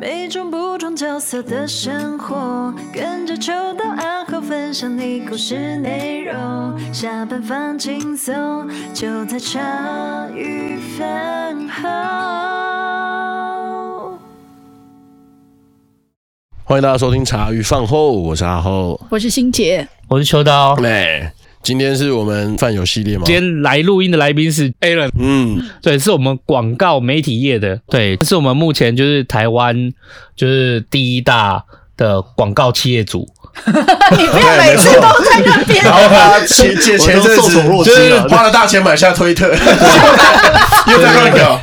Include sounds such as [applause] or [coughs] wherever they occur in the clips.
每种不同角色的生活，跟着秋到暗号分享你故事内容。下班放轻松，就在茶余饭后。欢迎大家收听茶余饭后，我是阿后，我是欣洁，我是秋刀。哎，今天是我们饭友系列吗？今天来录音的来宾是 Alan，嗯，对，是我们广告媒体业的，对，是我们目前就是台湾就是第一大的广告企业主。[laughs] 你不要每次都在那边。然后他前 [laughs] 前前阵子就是花了大钱买下推特，又在乱搞，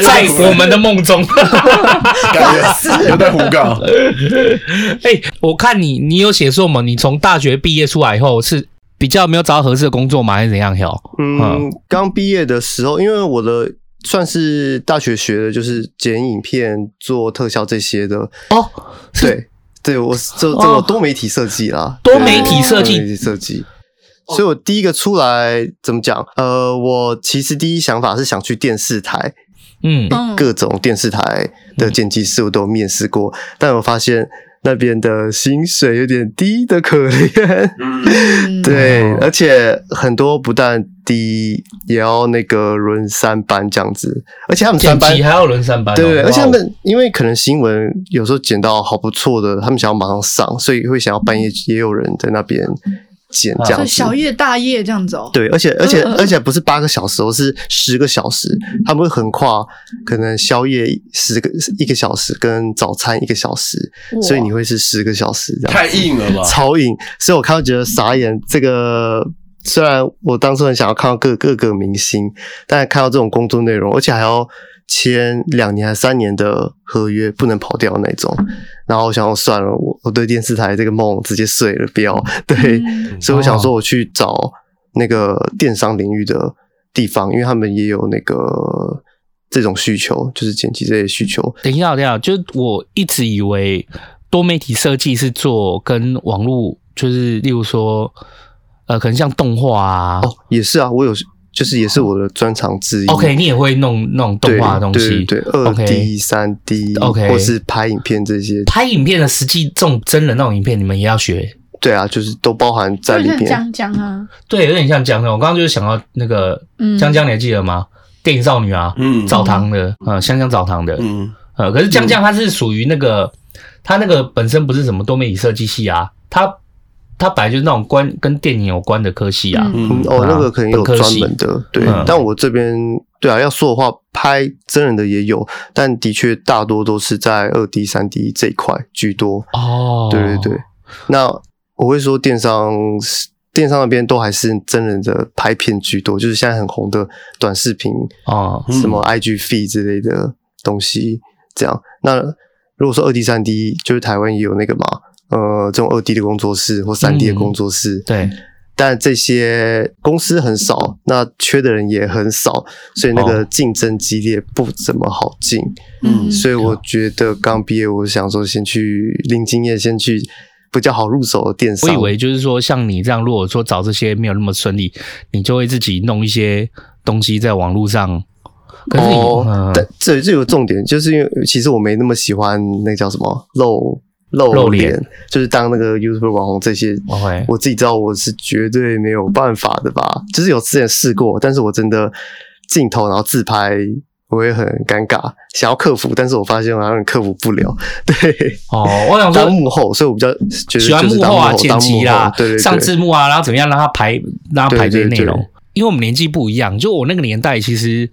在我们的梦中，[laughs] 感觉又在胡搞。哎、欸，我看你，你有写说嘛？你从大学毕业出来以后是比较没有找到合适的工作吗？还是怎样？哟，嗯，刚毕业的时候，因为我的算是大学学的就是剪影片、做特效这些的哦，对。对，我做做个多媒体设计啦，多媒体设计，多媒体设计。所以我第一个出来怎么讲？呃，我其实第一想法是想去电视台，嗯，各种电视台的剪辑师我都有面试过，但我发现。那边的薪水有点低的可怜，嗯，[laughs] 对，而且很多不但低，也要那个轮三班这样子，而且他们三班还要轮三班，对对，而且他们因为可能新闻有时候剪到好不错的，他们想要马上上，所以会想要半夜也有人在那边。剪这样子，小夜大夜这样子哦。对，而且而且而且不是八个小时，而是十个小时。他们会横跨，可能宵夜十个一个小时，跟早餐一个小时，所以你会是十个小时这样。太硬了吧？超硬！所以我看到觉得傻眼。这个虽然我当初很想要看到各各个明星，但是看到这种工作内容，而且还要。签两年还三年的合约，不能跑掉那种。然后我想说算了，我我对电视台这个梦直接碎了，不要。[laughs] 对，嗯、所以我想说我去找那个电商领域的地方，因为他们也有那个这种需求，就是剪辑这些需求。等一下，等一下，就是我一直以为多媒体设计是做跟网络，就是例如说，呃，可能像动画啊，哦，也是啊，我有。就是也是我的专长之一。OK，你也会弄弄动画的东西，对二 D、三 D，OK，或是拍影片这些。拍影片的实际这种真人那种影片，你们也要学？对啊，就是都包含在里面。江江啊，对，有点像江江。我刚刚就是想到那个江江，你还记得吗？电影少女啊，嗯，澡堂的，呃，香香澡堂的，嗯，呃，可是江江他是属于那个，他那个本身不是什么多媒体设计系啊，他。他本来就是那种关跟电影有关的科系啊，嗯，哦，那个可能有专门的，对。嗯、但我这边，对啊，要说的话，拍真人的也有，但的确大多都是在二 D、三 D 这一块居多。哦，对对对。那我会说，电商电商那边都还是真人的拍片居多，就是现在很红的短视频啊，什么 IG Feed 之类的东西，这样。那如果说二 D、三 D，就是台湾也有那个嘛。呃，这种二 D 的工作室或三 D 的工作室，嗯，对，但这些公司很少，那缺的人也很少，所以那个竞争激烈，不怎么好进。嗯，所以我觉得刚毕业，我想说先去零经验，先去比较好入手的电商。我以为就是说，像你这样，如果说找这些没有那么顺利，你就会自己弄一些东西在网络上。可是你，哦嗯、但这这有重点，就是因为其实我没那么喜欢那个叫什么露。露脸。就是当那个 YouTuber 网红这些，我自己知道我是绝对没有办法的吧。就是有之前试过，但是我真的镜头然后自拍，我也很尴尬，想要克服，但是我发现我好像克服不了。对，哦，我想说当幕后，所以我比较觉得喜欢幕后啊，剪辑啦，对对，上字幕啊，然后怎么样让他排，让他排这些内容。因为我们年纪不一样，就我那个年代，其实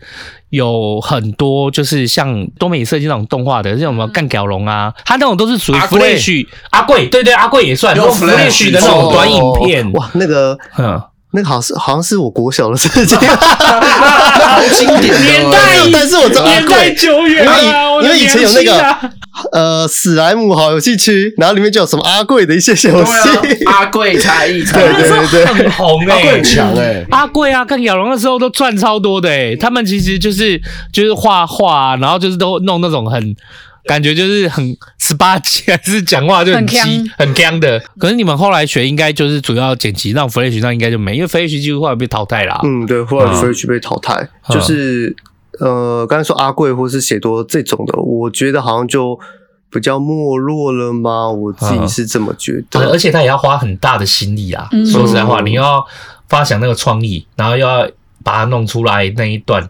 有很多就是像多媒体设计那种动画的，像什么干屌龙啊，他那种都是属于 Flash 阿贵，对对，阿贵也算有 Flash 的那种。短影片，哇，那个，嗯。那个好像是好像是我国小的事情，好经典年代，但是我知道年代久远了，因为以前有那个呃史莱姆好游戏区，然后里面就有什么阿贵的一些游戏，阿贵才艺，对对对，很红哎，很强哎，阿贵啊，跟亚龙那时候都赚超多的哎，他们其实就是就是画画，然后就是都弄那种很。感觉就是很十八禁，还是讲话就很激很僵的。可是你们后来学应该就是主要剪辑，那 Flash 上应该就没，因为 Flash 几乎后来被淘汰了。嗯，对，后来 Flash 被淘汰，嗯、就是呃，刚才说阿贵或是写多这种的，我觉得好像就比较没落了吗？我自己是这么觉得。而且他也要花很大的心力啊。嗯、说实在话，你要发想那个创意，然后又要把它弄出来那一段，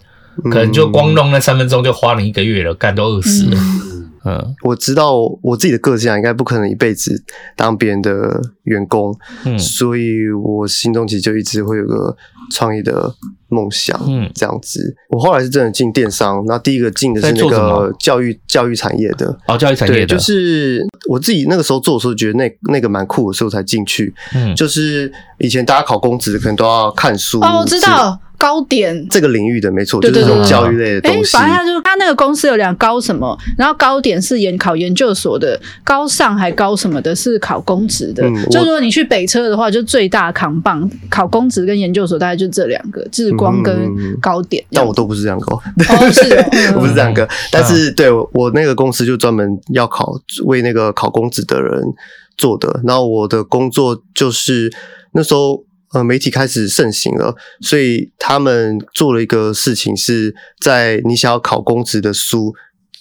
可能就光弄那三分钟就花了一个月了，干都饿死了。嗯嗯，我知道我自己的个性啊，应该不可能一辈子当别人的员工，嗯，所以我心中其实就一直会有个创业的梦想，嗯，这样子。我后来是真的进电商，那第一个进的是那个教育教育产业的，哦，教育产业的，就是我自己那个时候做的时候，觉得那那个蛮酷的，所以我才进去。嗯，就是以前大家考公职可能都要看书，哦，我知道。高点这个领域的没错，就是这种教育类的东西。反正他就是他那个公司有两高什么，然后高点是研考研究所的，高上还高什么的是考公职的。就如果你去北车的话，就最大扛棒考公职跟研究所，大概就这两个，智光跟高点。但我都不是这样高，哦，是，[laughs] 我不是这样个。但是对我那个公司就专门要考为那个考公职的人做的。然后我的工作就是那时候。呃，媒体开始盛行了，所以他们做了一个事情，是在你想要考公职的书，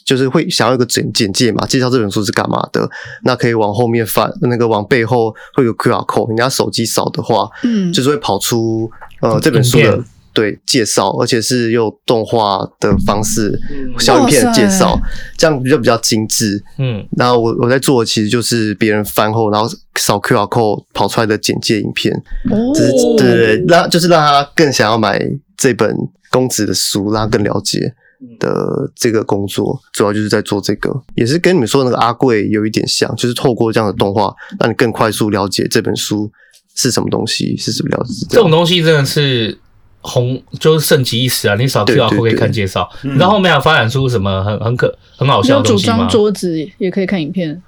就是会想要一个简简介嘛，介绍这本书是干嘛的，那可以往后面翻，那个往背后会有 QR code，人家手机扫的话，嗯，就是会跑出呃这本书的。对，介绍，而且是用动画的方式，小影片的介绍，这样就比较精致。嗯，然后我我在做的其实就是别人翻后，然后扫 QR code 跑出来的简介影片。哦，对对对，让就是让他更想要买这本公子的书，让他更了解的这个工作，主要就是在做这个，也是跟你们说的那个阿贵有一点像，就是透过这样的动画，让你更快速了解这本书是什么东西，是什么了解。这种东西真的是。红就是盛极一时啊！你扫 QR code 可以看介绍，然后后面还发展出什么很很可很好笑的东西吗？组装桌子也可以看影片。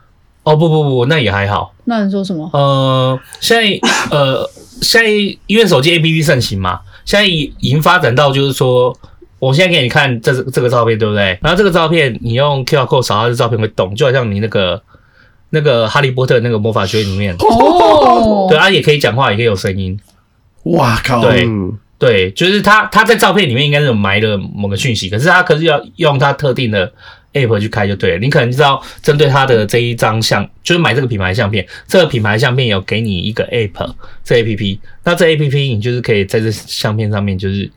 哦不不不，那也还好。那你说什么？呃，现在呃现在因为手机 APP 盛行嘛，现在已经发展到就是说，我现在给你看这这个照片，对不对？然后这个照片你用 QR code 扫，它的照片会动，就好像你那个那个哈利波特那个魔法学院里面哦，对啊，也可以讲话，也可以有声音。哇靠！对。对，就是他，他在照片里面应该是有埋了某个讯息，可是他可是要用他特定的 app 去开就对了。你可能知道，针对他的这一张相，就是买这个品牌相片，这个品牌相片有给你一个 app，这 app，那这 app 你就是可以在这相片上面就是。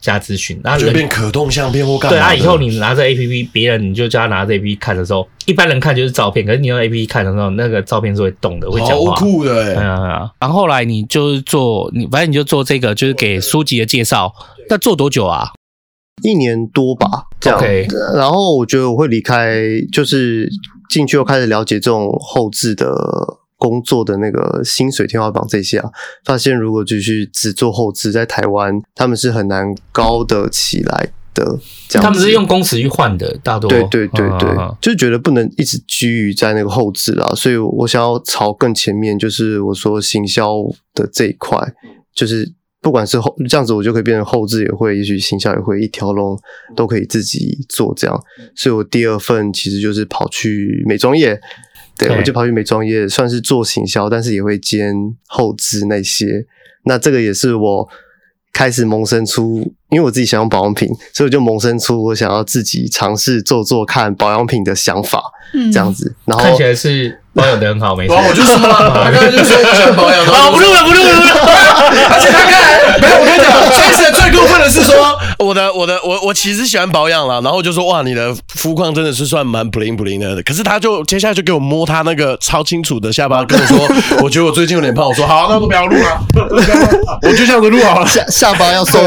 加资讯，然后就变可动相片或干嘛？对啊，以后你拿着 A P P，别人你就叫他拿着 A P P 看的时候，一般人看就是照片，可是你用 A P P 看的时候，那个照片是会动的，会讲话。好酷的哎！嗯嗯。然后后来你就是做，你反正你就做这个，就是给书籍的介绍。那做多久啊？一年多吧。OK。然后我觉得我会离开，就是进去又开始了解这种后置的。工作的那个薪水天花板这些啊，发现如果继续只做后置，在台湾他们是很难高得起来的。这样，他们是用工时去换的，大多对对对对，就觉得不能一直居于在那个后置啊，所以我想要朝更前面，就是我说行销的这一块，就是不管是后这样子，我就可以变成后置也会，也许行销也会，一条龙都可以自己做这样。所以我第二份其实就是跑去美妆业。对，我就跑去美妆业，算是做行销，但是也会兼后置那些。那这个也是我开始萌生出，因为我自己想用保养品，所以我就萌生出我想要自己尝试做做看保养品的想法，嗯、这样子。然后看起来是保养的很好，没错。我就说了，[laughs] 他刚才就说我喜欢保养。好，不录了，不录了，不录了。而且他刚才没有，我跟你讲，其实最过分的是说。我的我的我我其实喜欢保养啦，然后就说哇，你的肤况真的是算蛮 bling bling 的。可是他就接下来就给我摸他那个超清楚的下巴，跟我说，我觉得我最近有点胖。我说好，那都不要录了，我就这样子录好了。[laughs] 下下巴要瘦，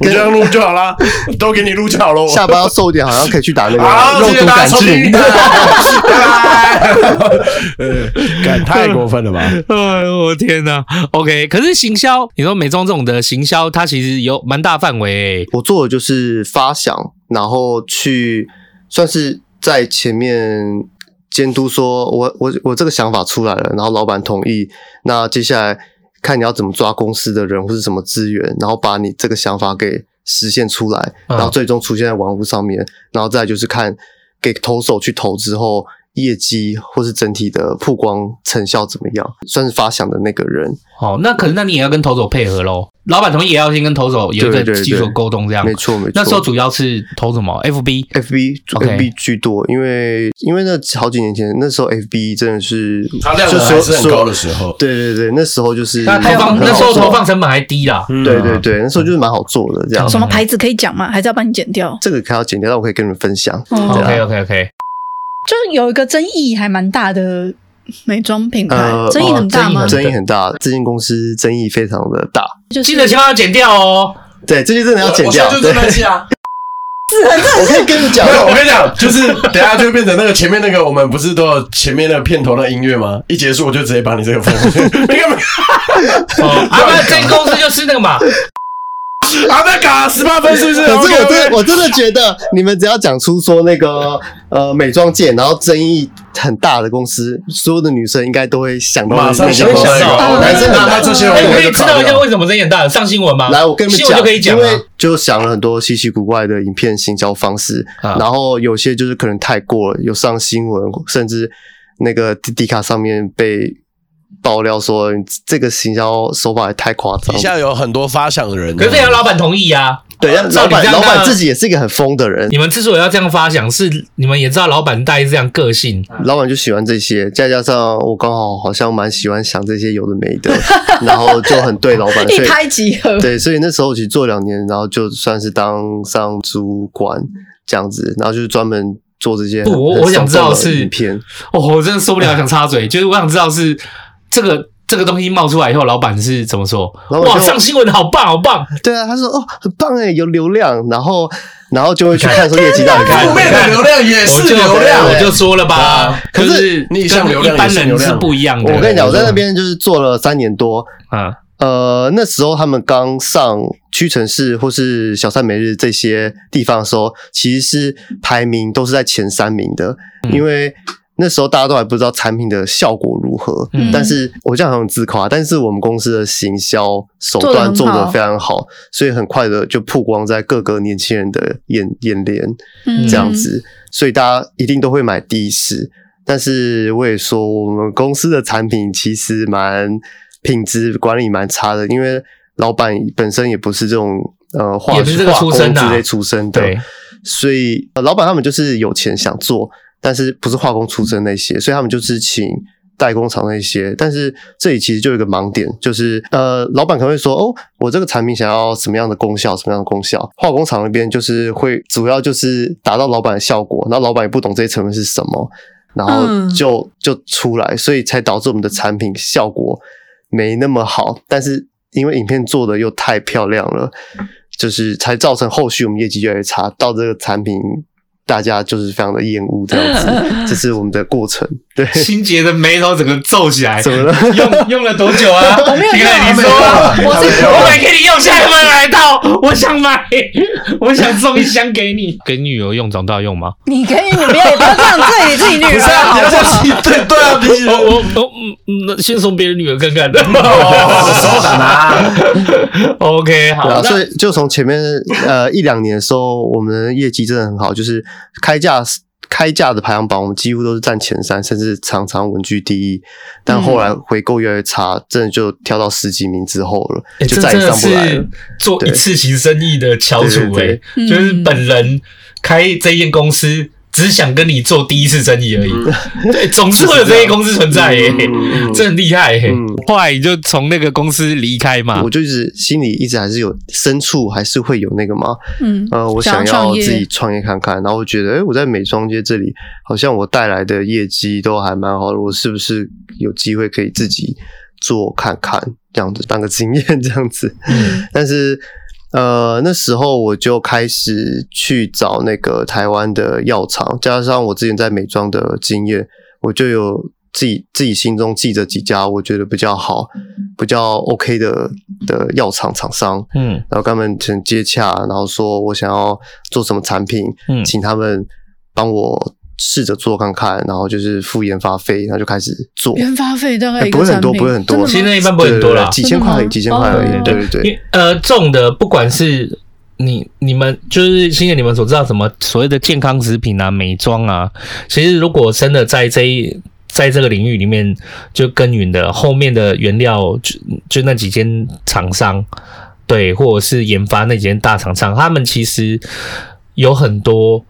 我这样录就好了，都给你录就好了。下巴要瘦一点，好像可以去打那个肉毒杆菌。[laughs] 呃，太过分了吧？哎呦我天哪！OK，可是行销，你说美妆这种的行销，它其实有蛮大范围诶。我做。的就是发想，然后去算是在前面监督，说我我我这个想法出来了，然后老板同意，那接下来看你要怎么抓公司的人或是什么资源，然后把你这个想法给实现出来，然后最终出现在网络上面，然后再就是看给投手去投之后。业绩或是整体的曝光成效怎么样，算是发想的那个人。哦，那可能那你也要跟投手配合喽。老板同意也要先跟投手有一个基础沟通，这样没错没错。那时候主要是投什么？FB，FB，FB 居多，因为因为那好几年前，那时候 FB 真的是它量还是很高的时候。对对对，那时候就是那投放那时候投放成本还低啦。对对对，那时候就是蛮好做的这样。什么牌子可以讲吗？还是要帮你剪掉？这个可以要剪掉，但我可以跟你们分享。OK OK OK。就是有一个争议还蛮大的美妆品牌，争议很大吗？争议很大，这间公司争议非常的大。就是记得千万要剪掉哦。对，这些真的要剪掉。对，是啊。我可以跟你讲，我跟你讲，就是等下就会变成那个前面那个，我们不是都有前面那个片头的音乐吗？一结束我就直接把你这个封。没有没有。啊，那这间公司就是那个嘛。啊，那嘎十八分是不是？可是我真的我真的觉得，你们只要讲出说那个呃美妆界，然后争议很大的公司，所有的女生应该都会想到马上想到男生很怕这些，我可以知道一下为什么争议很大？上新闻吗？来，我跟你们讲，就可以讲，因为就想了很多稀奇古怪的影片行销方式，然后有些就是可能太过了，有上新闻，甚至那个 D 卡上面被。爆料说这个行销手法也太夸张，底下有很多发想的人，可是要老板同意啊。对，老板老板自己也是一个很疯的人。你们之所以要这样发想，是你们也知道老板大概是这样个性，老板就喜欢这些，再加上我刚好好像蛮喜欢想这些有的没的，[laughs] 然后就很对老板一拍即合。对，所以那时候其实做两年，然后就算是当上主管这样子，然后就是专门做这些。不，我我想知道是影片哦，我真的受不了，想插嘴，就是我想知道是。这个这个东西冒出来以后，老板是怎么说？哇，上新闻好棒，好棒！对啊，他说哦，很棒哎，有流量，然后然后就会去看说业绩到底看。[laughs] 负面的流量也是流量，我就说了吧。可是你像一般人是不一样的。我跟你讲，我在那边就是做了三年多啊。呃，那时候他们刚上屈臣氏或是小三每日这些地方的时候，其实是排名都是在前三名的，因为。那时候大家都还不知道产品的效果如何，嗯、但是我这样很自夸，但是我们公司的行销手段做得非常好，所以很快的就曝光在各个年轻人的眼眼帘，这样子，嗯、所以大家一定都会买第一次。但是我也说，我们公司的产品其实蛮品质管理蛮差的，因为老板本身也不是这种呃化化工之类出身的，对所以老板他们就是有钱想做。但是不是化工出身那些，所以他们就是请代工厂那些。但是这里其实就有一个盲点，就是呃，老板可能会说，哦，我这个产品想要什么样的功效，什么样的功效？化工厂那边就是会主要就是达到老板的效果，然后老板也不懂这些成分是什么，然后就就出来，所以才导致我们的产品效果没那么好。但是因为影片做的又太漂亮了，就是才造成后续我们业绩越来越差，到这个产品。大家就是非常的厌恶这样子，[laughs] 这是我们的过程。对，心洁的眉头整个皱起来。怎么了？用用了多久啊？我 [laughs] 没有用。你说，我是我买给你用，下一份来到，我想买，我想送一箱给你，[laughs] 给女儿用，长大用吗？你可以，你不要也不要这样对你自己女儿好。对对啊，我我嗯先送别人女儿看看的。收胆啊！OK，好。所以就从前面呃一两年的时候，我们的业绩真的很好，就是。开价开价的排行榜，我们几乎都是占前三，甚至常常稳居第一。但后来回购越来越差，真的就跳到十几名之后了，欸、就再也上不来了。做一次性生意的翘楚，哎，就是本人开这间公司。只想跟你做第一次生意而已，[laughs] 对，总是会有这些公司存在耶，这很厉害耶。后来你就从那个公司离开嘛，我就是心里一直还是有深处还是会有那个嘛，嗯，呃，我想要自己创业看看，然后我觉得，哎，我在美妆街这里好像我带来的业绩都还蛮好的，我是不是有机会可以自己做看看，这样子当个经验这样子，嗯，但是。呃，那时候我就开始去找那个台湾的药厂，加上我之前在美妆的经验，我就有自己自己心中记着几家我觉得比较好、比较 OK 的的药厂厂商，嗯，然后跟他们曾接洽，然后说我想要做什么产品，嗯，请他们帮我。试着做看看，然后就是付研发费，然后就开始做。研发费大概不会很多，不会很多，现在一般不会很多啦，几千块，几千块而已。对对对。呃，重的不管是你你们就是现在你们所知道什么所谓的健康食品啊、美妆啊，其实如果真的在这一在这个领域里面就耕耘的后面的原料就就那几间厂商，对，或者是研发那几间大厂商，他们其实有很多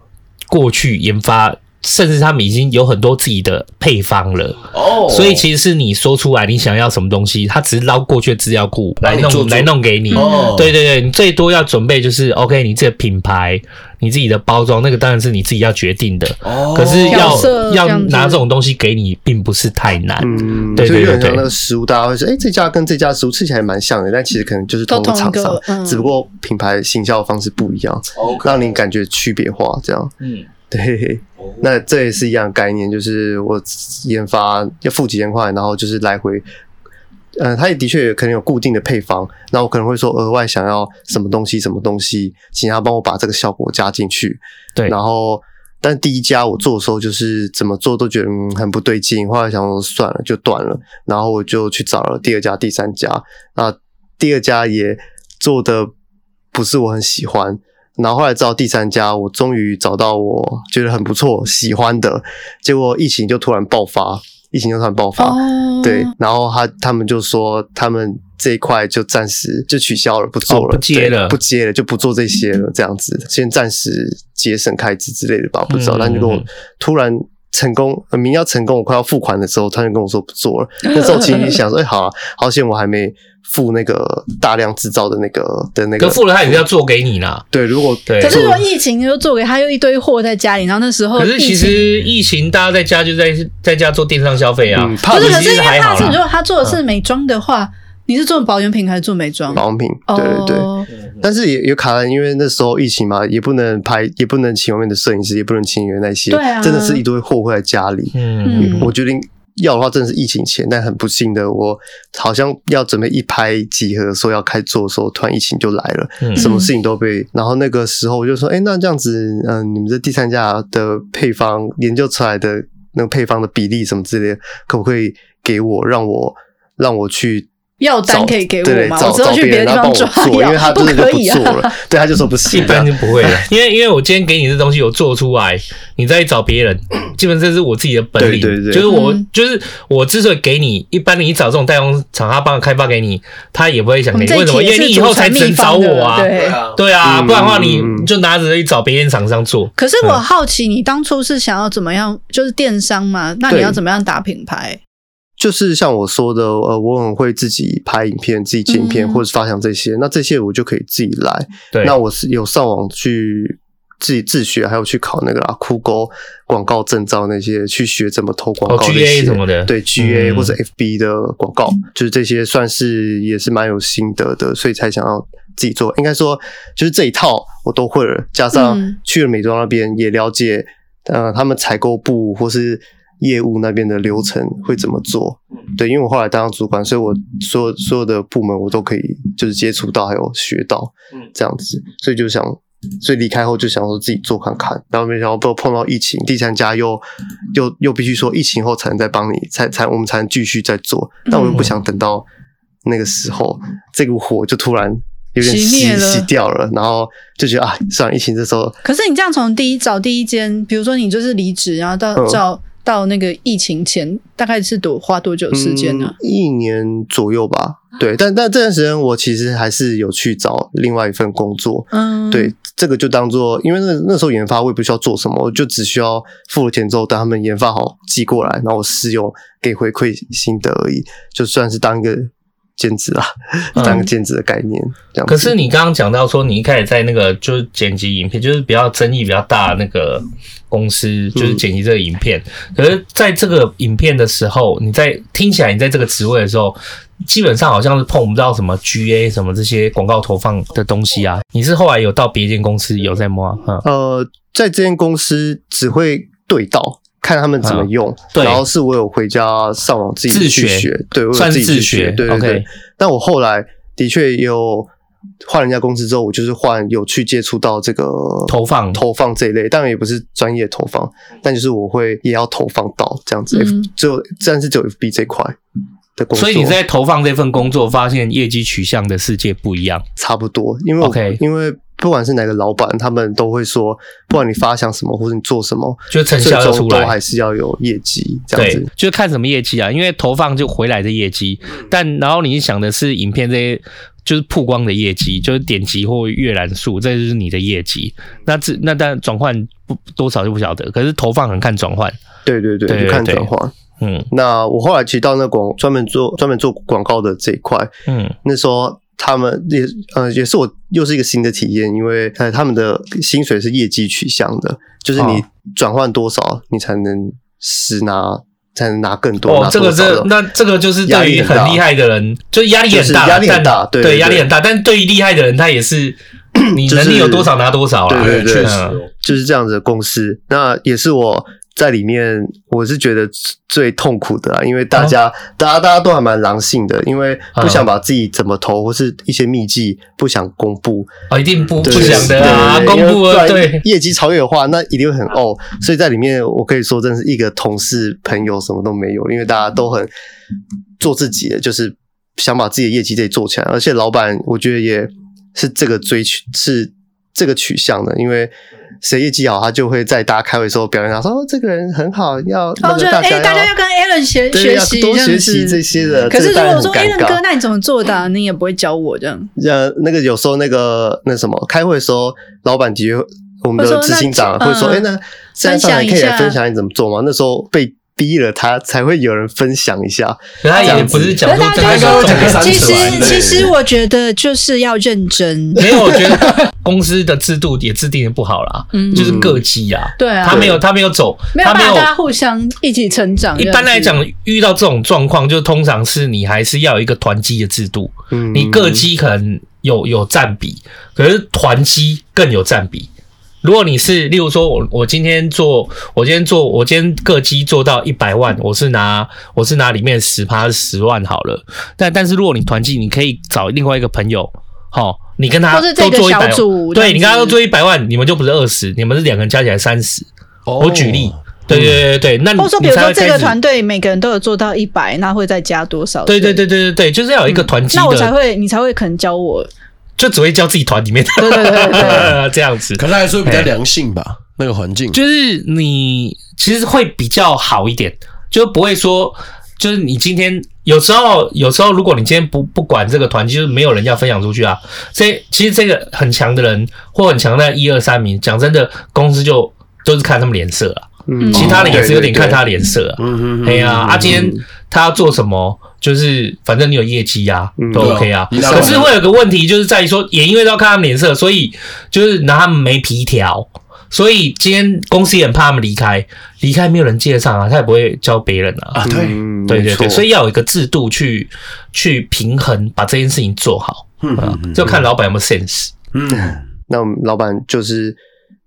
过去研发。甚至他们已经有很多自己的配方了哦，oh. 所以其实是你说出来你想要什么东西，他只是捞过去的资料库来弄做做来弄给你。哦，oh. 对对对，你最多要准备就是 OK，你这个品牌，你自己的包装，那个当然是你自己要决定的。哦，oh. 可是要要拿这种东西给你，并不是太难。嗯，对对对，对，那个食物大家会说，哎、欸，这家跟这家食物吃起来蛮像的，但其实可能就是同个厂商，嗯、只不过品牌行销的方式不一样.让你感觉区别化这样。嗯。对，那这也是一样概念，就是我研发要付几千块，然后就是来回，嗯、呃，他也的确可能有固定的配方，那我可能会说额外想要什么东西，什么东西，请他帮我把这个效果加进去。对，然后但第一家我做的时候，就是怎么做都觉得很不对劲，后来想说算了，就断了，然后我就去找了第二家、第三家，那第二家也做的不是我很喜欢。然后后来找第三家，我终于找到我觉得很不错、喜欢的。结果疫情就突然爆发，疫情就突然爆发。Oh. 对，然后他他们就说，他们这一块就暂时就取消了，不做了，oh, 不接了，不接了，就不做这些了，这样子，先暂时节省开支之类的吧，不知道。但就跟我突然成功，明要成功，我快要付款的时候，他就跟我说不做了。那时候其实想说，[laughs] 哎，好啊，好险我还没。付那个大量制造的那个的那个，可付了他也是要做给你啦。对，如果对，可是说疫情你就做给他，又一堆货在家里，然后那时候，可是其实疫情大家在家就在在家做电商消费啊。不是，可是因为他是如果他做的是美妆的话，你是做保养品还是做美妆？保养品，对对对。但是也有卡了，因为那时候疫情嘛，也不能拍，也不能请外面的摄影师，也不能请人那些，对啊，真的是一堆货会在家里。嗯，我决定。要的话，真的是疫情前，但很不幸的，我好像要准备一拍即合，说要开做的时候，突然疫情就来了，嗯、什么事情都被。然后那个时候我就说，哎、欸，那这样子，嗯、呃，你们这第三家的配方研究出来的那个配方的比例什么之类的，可不可以给我，让我让我去。药单可以给我吗？我之后去别的地方抓药，因为他真的就不做了。对，他就说不行，一般就不会了。[laughs] 因为因为我今天给你的东西，我做出来，你再找别人，基本上是我自己的本领。对对对，就是我就是我之所以给你，一般你找这种代工厂，他帮我开发给你，他也不会想给你。为什么？因为你以后才能找我啊。对对啊，不然的话你就拿着去找别人厂商做。可是我好奇，你当初是想要怎么样？就是电商嘛，那你要怎么样打品牌？就是像我说的，呃，我很会自己拍影片、自己剪片，或者是发想这些。嗯、那这些我就可以自己来。对，那我是有上网去自己自学，还有去考那个啦，酷狗广告证照那些，去学怎么投广告那些。GA 什么的，对 GA 或者 FB 的广告，嗯、就是这些算是也是蛮有心得的，所以才想要自己做。应该说，就是这一套我都会了，加上去了美妆那边也了解，呃，他们采购部或是。业务那边的流程会怎么做？对，因为我后来当主管，所以我所有所有的部门我都可以就是接触到，还有学到，这样子，所以就想，所以离开后就想说自己做看看，然后没想到碰到疫情，第三家又又又必须说疫情后才能再帮你，才才我们才能继续再做，但我又不想等到那个时候，这股火就突然有点熄熄掉了，然后就觉得啊，算了，疫情这时候，可是你这样从第一找第一间，比如说你就是离职，然后到找。嗯到那个疫情前，大概是多花多久时间呢？嗯，一年左右吧。对，但但这段时间我其实还是有去找另外一份工作。嗯，对，这个就当做，因为那那时候研发我也不需要做什么，我就只需要付了钱之后，等他们研发好寄过来，然后我试用给回馈心得而已，就算是当一个。兼职啊，当个兼职的概念。可是你刚刚讲到说，你一开始在那个就是剪辑影片，就是比较争议比较大那个公司，就是剪辑这个影片。可是在这个影片的时候，你在听起来你在这个职位的时候，基本上好像是碰不到什么 GA 什么这些广告投放的东西啊。你是后来有到别间公司有在摸啊？呃，在这间公司只会对到。看他们怎么用，嗯、然后是我有回家上网自己去学，学对，我有自己去学，对对对。但我后来的确有换人家公司之后，我就是换有去接触到这个投放。投放这一类，当然也不是专业投放，但就是我会也要投放到这样子，嗯、就但是只有 FB 这块的工作。所以你在投放这份工作，发现业绩取向的世界不一样，差不多，因为 OK，因为不管是哪个老板，他们都会说，不管你发想什么或者你做什么，就成效要出来，都还是要有业绩。这样子，就是看什么业绩啊，因为投放就回来的业绩，但然后你想的是影片这些。就是曝光的业绩，就是点击或阅览数，这就是你的业绩。那这那但转换不多少就不晓得，可是投放很看转换。对对对，对对对，看转换。嗯，那我后来其实到那广专门做专门做广告的这一块，嗯，那时候他们也呃也是我又是一个新的体验，因为呃他们的薪水是业绩取向的，就是你转换多少，你才能实拿。才能拿更多。哦，这个这那这个就是对于很厉害的人，就压力很大，压力很大，对压力很大。但对于厉害的人，他也是 [clears throat] 你能力有多少拿多少啊。对对对，确实就是这样子的公司。那也是我。在里面，我是觉得最痛苦的啦，因为大家，哦、大家，大家都还蛮狼性的，因为不想把自己怎么投或是一些秘籍不想公布。啊，一定不不想的啊，公布了对。业绩超越的话，那一定会很哦。所以在里面，我可以说真的是一个同事朋友什么都没有，因为大家都很做自己的，就是想把自己的业绩得做起来，而且老板我觉得也是这个追求是这个取向的，因为。谁业绩好，他就会在大家开会的时候表扬他说：“哦，这个人很好，要那个大家要、欸、大家要跟 Alan 学学习，多学习这些的。”可是如果说 Alan 哥，那你怎么做的、啊？你也不会教我这样。呃，那个有时候那个那什么，开会的时候，老板的确，我们的执行长会说：“哎、嗯欸，那现在上来可以来分享你怎么做吗？”那时候被。逼了他才会有人分享一下，他也不是讲说这个，其实其实我觉得就是要认真。没有，我觉得公司的制度也制定的不好啦，[laughs] 嗯，就是各级啊，对啊，他没有他没有走，没有办法大家互相一起成长。一般来讲，遇到这种状况，就通常是你还是要有一个团机的制度，嗯，你各级可能有有占比，可是团机更有占比。如果你是，例如说我我今天做，我今天做，我今天个机做到一百万，我是拿我是拿里面十趴十万好了。但但是如果你团进，你可以找另外一个朋友，好，你跟他都做一百万，对，你跟他都做一百万，你们就不是二十，你们是两个人加起来三十。我举例，对对对对，那你或者说比如说这个团队每个人都有做到一百，那会再加多少？对对对对对对，就是要有一个团绩，那我才会你才会可能教我。就只会教自己团里面的，对对对，对，[laughs] 这样子，可能还是会比较良性吧，那个环境。就是你其实会比较好一点，就不会说，就是你今天有时候，有时候如果你今天不不管这个团，就是没有人要分享出去啊。这其实这个很强的人或很强的一二三名，讲真的，公司就都是看他们脸色啊。嗯，其他的也是有点看他脸色啊。嗯嗯，哎呀，啊，今天他要做什么？就是反正你有业绩呀，都 OK 啊。可是会有个问题，就是在于说，也因为要看他们脸色，所以就是拿他们没皮条。所以今天公司也很怕他们离开，离开没有人接得上啊，他也不会教别人啊。啊，对，对对对，所以要有一个制度去去平衡，把这件事情做好。嗯，就看老板有没有 sense。嗯，那我们老板就是。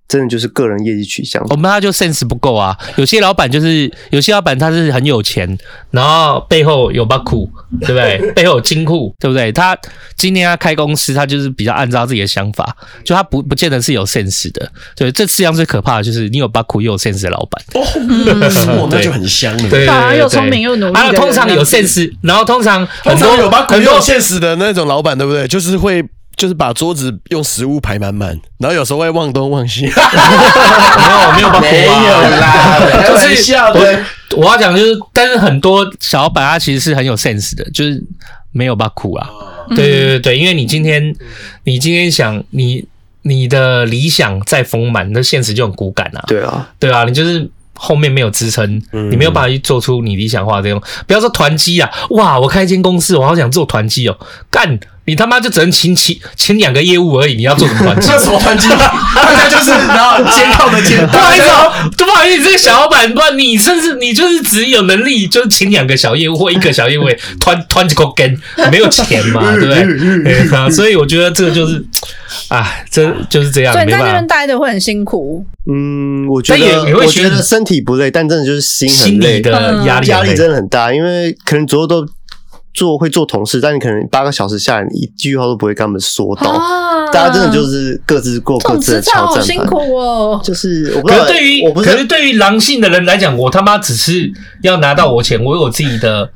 真的就是个人业绩取向，我们他就 sense 不够啊。有些老板就是，有些老板他是很有钱，然后背后有把库，对不对？[laughs] 背后有金库，对不对？他今天他开公司，他就是比较按照自己的想法，就他不不见得是有 sense 的。对，这世上最可怕的就是你有把库又有 sense 的老板，哦，嗯、那就很香了。对，反而又聪明又努力。啊，通常有 sense，然后通常很多有把库又有 sense 的那种老板，对不对？就是会。就是把桌子用食物排满满，然后有时候会忘东忘西。没有，没有，没有啦，[laughs] 就是笑的。我要讲就是，但是很多小老板他其实是很有 sense 的，就是没有把苦啊。对对对对，因为你今天你今天想你你的理想再丰满，那现实就很骨感啊。对啊，对啊，你就是后面没有支撑，你没有办法去做出你理想化的这种。不要说团积啊，哇，我开一间公司，我好想做团积哦，干。你他妈就只能请请请两个业务而已，你要做什么团绩？[laughs] 什么团建？[laughs] 大家就是然后肩靠的肩。不好意思哦，不好意思，这个小老板，不，你甚至你就是只有能力，就是请两个小业务或一个小业务，团团几个跟没有钱嘛，[laughs] 对不对？啊，所以我觉得这个就是，哎，真就是这样。所以在那边待着会很辛苦。嗯，我觉得也会觉得身体不累，但真的就是心很累，的压力压力真的很大，因为可能左右都。做会做同事，但你可能八个小时下来，你一句话都不会跟他们说到。啊、大家真的就是各自过各自的挑战。好辛苦哦。就是，我可是对于，可是对于狼性的人来讲，我他妈只是要拿到我钱，我有我自己的，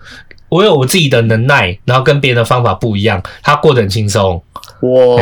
我有我自己的能耐，然后跟别人的方法不一样，他过得很轻松。我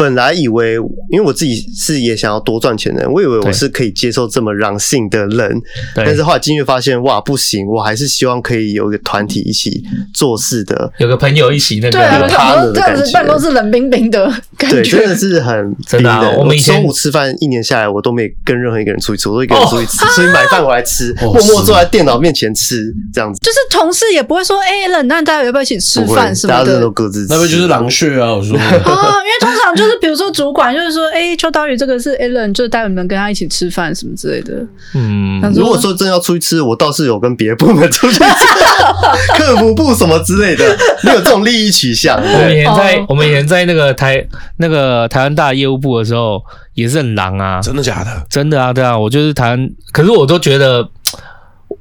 本来以为，因为我自己是也想要多赚钱的人，我以为我是可以接受这么狼性的人，但是后来进去发现，哇，不行，我还是希望可以有一个团体一起做事的，有个朋友一起那个，对啊，这样子办公室冷冰冰的 [laughs] 感觉，对，真的是很真的、啊。我们以前中午吃饭一年下来，我都没跟任何一个人出去吃，我都一个人出去吃，所以买饭回来吃，默默坐在电脑面前吃，这样子，就是同事也不会说，哎，冷，那大家要不要一起吃饭什么的，大家都各自吃，那不就是狼穴啊？我说啊，因为通常就是。就是比如说，主管就是说，哎、欸，秋刀鱼这个是 Alan，就是待会能跟他一起吃饭什么之类的。嗯，如果说真要出去吃，我倒是有跟别的部门出去吃，[laughs] 客服部什么之类的，没有这种利益取向。我们以前在、oh. 我们以前在那个台那个台湾大业务部的时候，也是很狼啊，真的假的？真的啊，对啊，我就是台湾，可是我都觉得，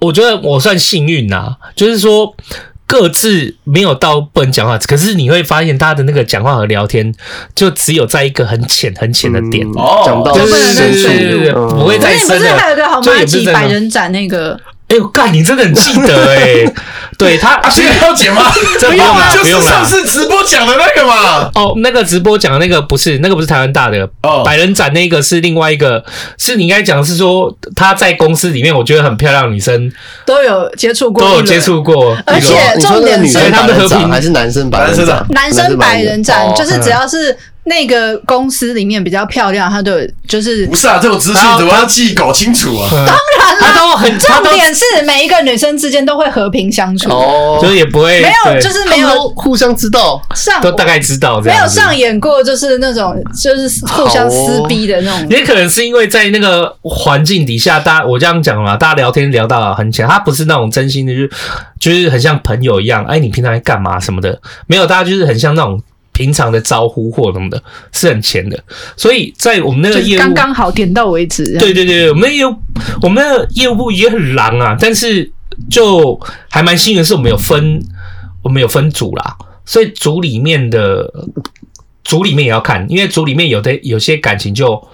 我觉得我算幸运呐，就是说。各自没有到不能讲话，可是你会发现他的那个讲话和聊天，就只有在一个很浅很浅的点哦，讲到深处，不会再深的。不是还有个好马吉百人斩那个？哎呦，干！你真的很记得哎，[laughs] 对他啊，现在要剪吗？不用了，就是上次直播讲的那个嘛。哦，那个直播讲的那个不是，那个不是台湾大的哦，百人斩那个是另外一个，是你应该讲是说他在公司里面，我觉得很漂亮女生都有接触过，都有接触过，而且重点是他们和平还是男生百人斩，男生百人斩就是只要是。那个公司里面比较漂亮，他的就是不是啊？这种资讯怎么要记搞清楚啊？当然了，都很重点是每一个女生之间都会和平相处哦，就是也不会没有，就是没有互相知道上都大概知道，没有上演过就是那种就是互相撕逼的那种。也可能是因为在那个环境底下，大家我这样讲嘛，大家聊天聊到很浅，他不是那种真心的，就是就是很像朋友一样。哎，你平常在干嘛什么的？没有，大家就是很像那种。平常的招呼或什么的，是很浅的，所以在我们那个业务刚刚好点到为止。对对对，我们业务我们的业务部也很狼啊，但是就还蛮幸运的是，我们有分我们有分组啦，所以组里面的组里面也要看，因为组里面有的有些感情就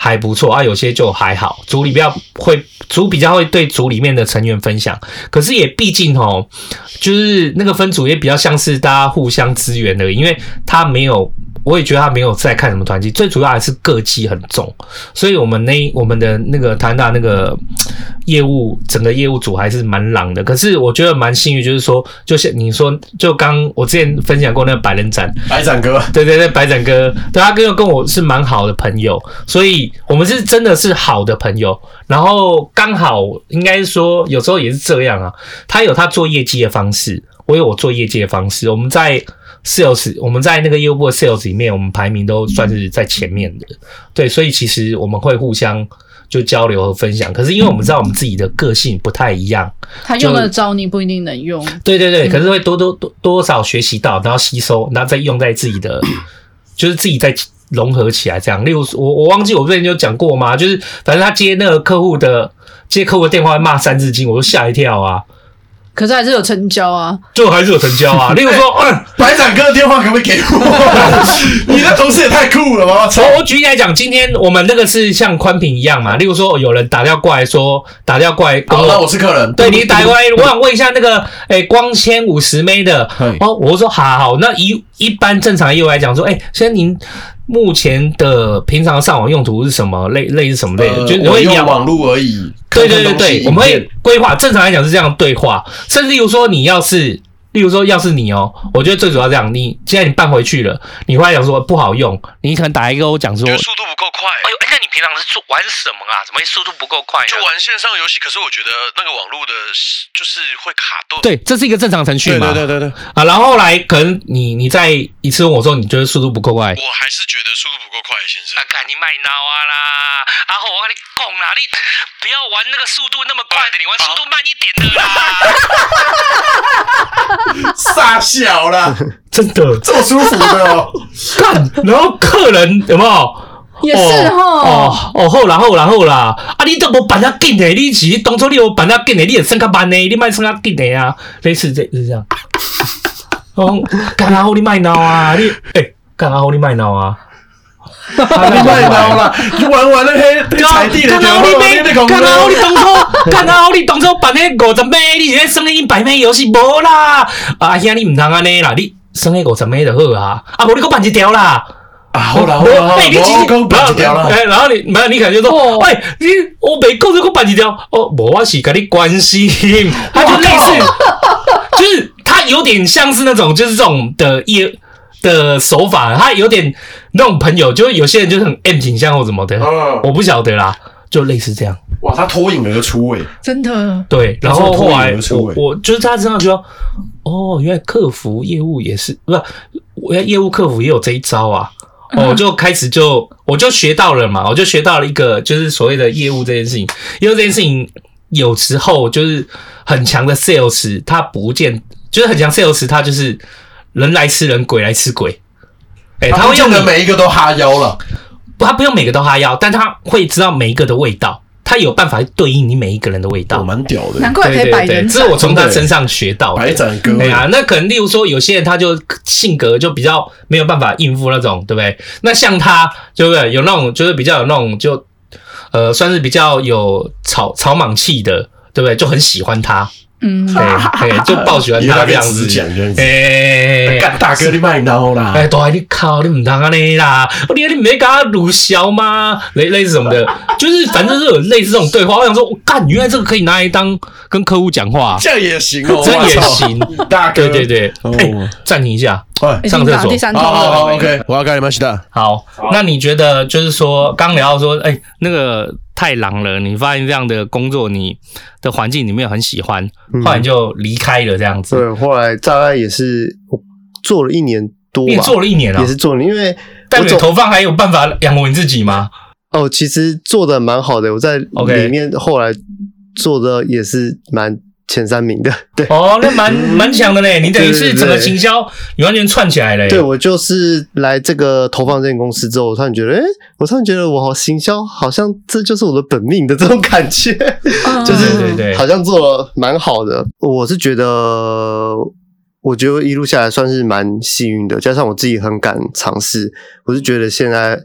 还不错啊，有些就还好，组里比较会组比较会对组里面的成员分享，可是也毕竟哦。就是那个分组也比较像是大家互相支援的，因为他没有，我也觉得他没有在看什么团体，最主要还是个机很重，所以我们那我们的那个台大那个业务整个业务组还是蛮狼的。可是我觉得蛮幸运，就是说，就像你说，就刚我之前分享过那个百人展，百展哥，对对对，百展哥，对他跟跟我是蛮好的朋友，所以我们是真的是好的朋友。然后刚好应该说，有时候也是这样啊。他有他做业绩的方式，我有我做业绩的方式。我们在 sales，我们在那个业务部的 sales 里面，我们排名都算是在前面的。对，所以其实我们会互相就交流和分享。可是因为我们知道我们自己的个性不太一样，他用的招你不一定能用。对对对，可是会多多多多少学习到，然后吸收，然后再用在自己的，[coughs] 就是自己在。融合起来这样，例如我我忘记我之前就讲过吗？就是反正他接那个客户的接客户的电话骂三字经，我都吓一跳啊。可是还是有成交啊，就还是有成交啊。[laughs] 例如说，嗯，白展哥的电话可不可以给我？[laughs] 你的同事也太酷了吧！我我举例来讲，今天我们那个是像宽频一样嘛。例如说，有人打电话过来说，打电话过来，好，那我是客人。对，你打过来，我想问一下那个，诶，光纤五十 M 的，哦，我说好好，那一一般正常业务来讲说，诶，先您。目前的平常上网用途是什么类类是什么类的？呃、就我用网络而已。对对对对，我们会规划。正常来讲是这样对话，甚至例如说你要是。例如说，要是你哦，我觉得最主要这样，你既然你办回去了，你会讲说不好用，你可能打一个我讲说速度不够快。哎呦，哎，那你平常是做玩什么啊？怎么会速度不够快？就玩线上游戏，可是我觉得那个网络的，就是会卡顿。对，这是一个正常程序嘛。对对对对对。啊，然后后来可能你你再一次问我说，你觉得速度不够快？我还是觉得速度不够快，先生。啊，赶紧卖脑啊啦！然后我跟你讲啦，你 [coughs] 不要玩那个速度那么快的，你玩速度慢一点的啦。[laughs] [laughs] 傻小啦，[laughs] 真的这么舒服的哦？[laughs] 干，然后客人有没有？也是哈。哦哦，好啦好啦好啦，啊，你都无办得紧的，你是当初你有办得紧的，你也算较慢的，你卖算较紧的啊？类似这，就是这样。哦，干阿好你卖闹啊？你诶，干阿好你卖闹啊？你卖闹啦？你玩完了嘿，踩地的，刚刚你没，[laughs] 刚刚你当初，刚刚你当初办那五十枚，你现在升了一百枚游戏无啦？啊，兄你唔通安尼啦，你升那五十枚就好啊，啊，无你搁办一条啦。啊，好啦好啦，哎，你几公办一条了？哎，然后你没有，你可能就说，哎，你我没够就够办一条哦，我是跟你关心，[laughs] 他就类似，就是他有点像是那种就是这种的业的手法，他有点那种朋友，就是有些人就是很 M 倾向或怎么的，我不晓得啦，就类似这样。哇，他脱颖而出诶，真的。对，然后后来我我就是他身上就说，哦，原来客服业务也是不是？原来业务客服也有这一招啊。我就开始就我就学到了嘛，我就学到了一个就是所谓的业务这件事情，因为这件事情有时候就是很强的 sales，他不见就是很强 sales，他就是人来吃人，鬼来吃鬼。哎，他会用的每一个都哈腰了，不，他不用每个都哈腰，但他会知道每一个的味道。他有办法对应你每一个人的味道，蛮屌的。难怪可以摆人，这是我从他身上学到的。白斩哥，对啊，那可能例如说，有些人他就性格就比较没有办法应付那种，对不对？那像他，对不对？有那种就是比较有那种就呃，算是比较有草草莽气的，对不对？就很喜欢他。嗯，对，[laughs] 就爆喜欢他这样子。讲，哎，干大哥你卖孬啦，哎，大哥你靠你唔当安尼啦，我你你没跟他鲁小吗？类类似什么的，[laughs] 就是反正是有类似这种对话。我想说，我干，原来这个可以拿来当跟客户讲话，这样也行哦，[laughs] 这也行，大哥，对对对，哎，暂停一下，上厕所，第三好好好，OK，我要干你们去的。好，那你觉得就是说，刚聊到说，哎，那个。太狼了！你发现这样的工作，你的环境你没有很喜欢，后来就离开了这样子。对，后来大概也是做了一年多吧，也做了一年了，也是做了，因为但你投放还有办法养活你自己吗？哦，其实做的蛮好的，我在里面后来做的也是蛮。前三名的，[laughs] 对哦，那蛮蛮强的嘞。你等于是整个行销，你完全串起来了。对，我就是来这个投放这间公司之后，我突然觉得，哎，我突然觉得我好行销，好像这就是我的本命的这种感觉，就是对对，好像做了蛮好的。我是觉得，我觉得一路下来算是蛮幸运的，加上我自己很敢尝试，我是觉得现在。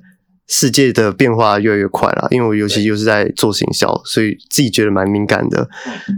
世界的变化越来越快了，因为我尤其又是在做行销，所以自己觉得蛮敏感的。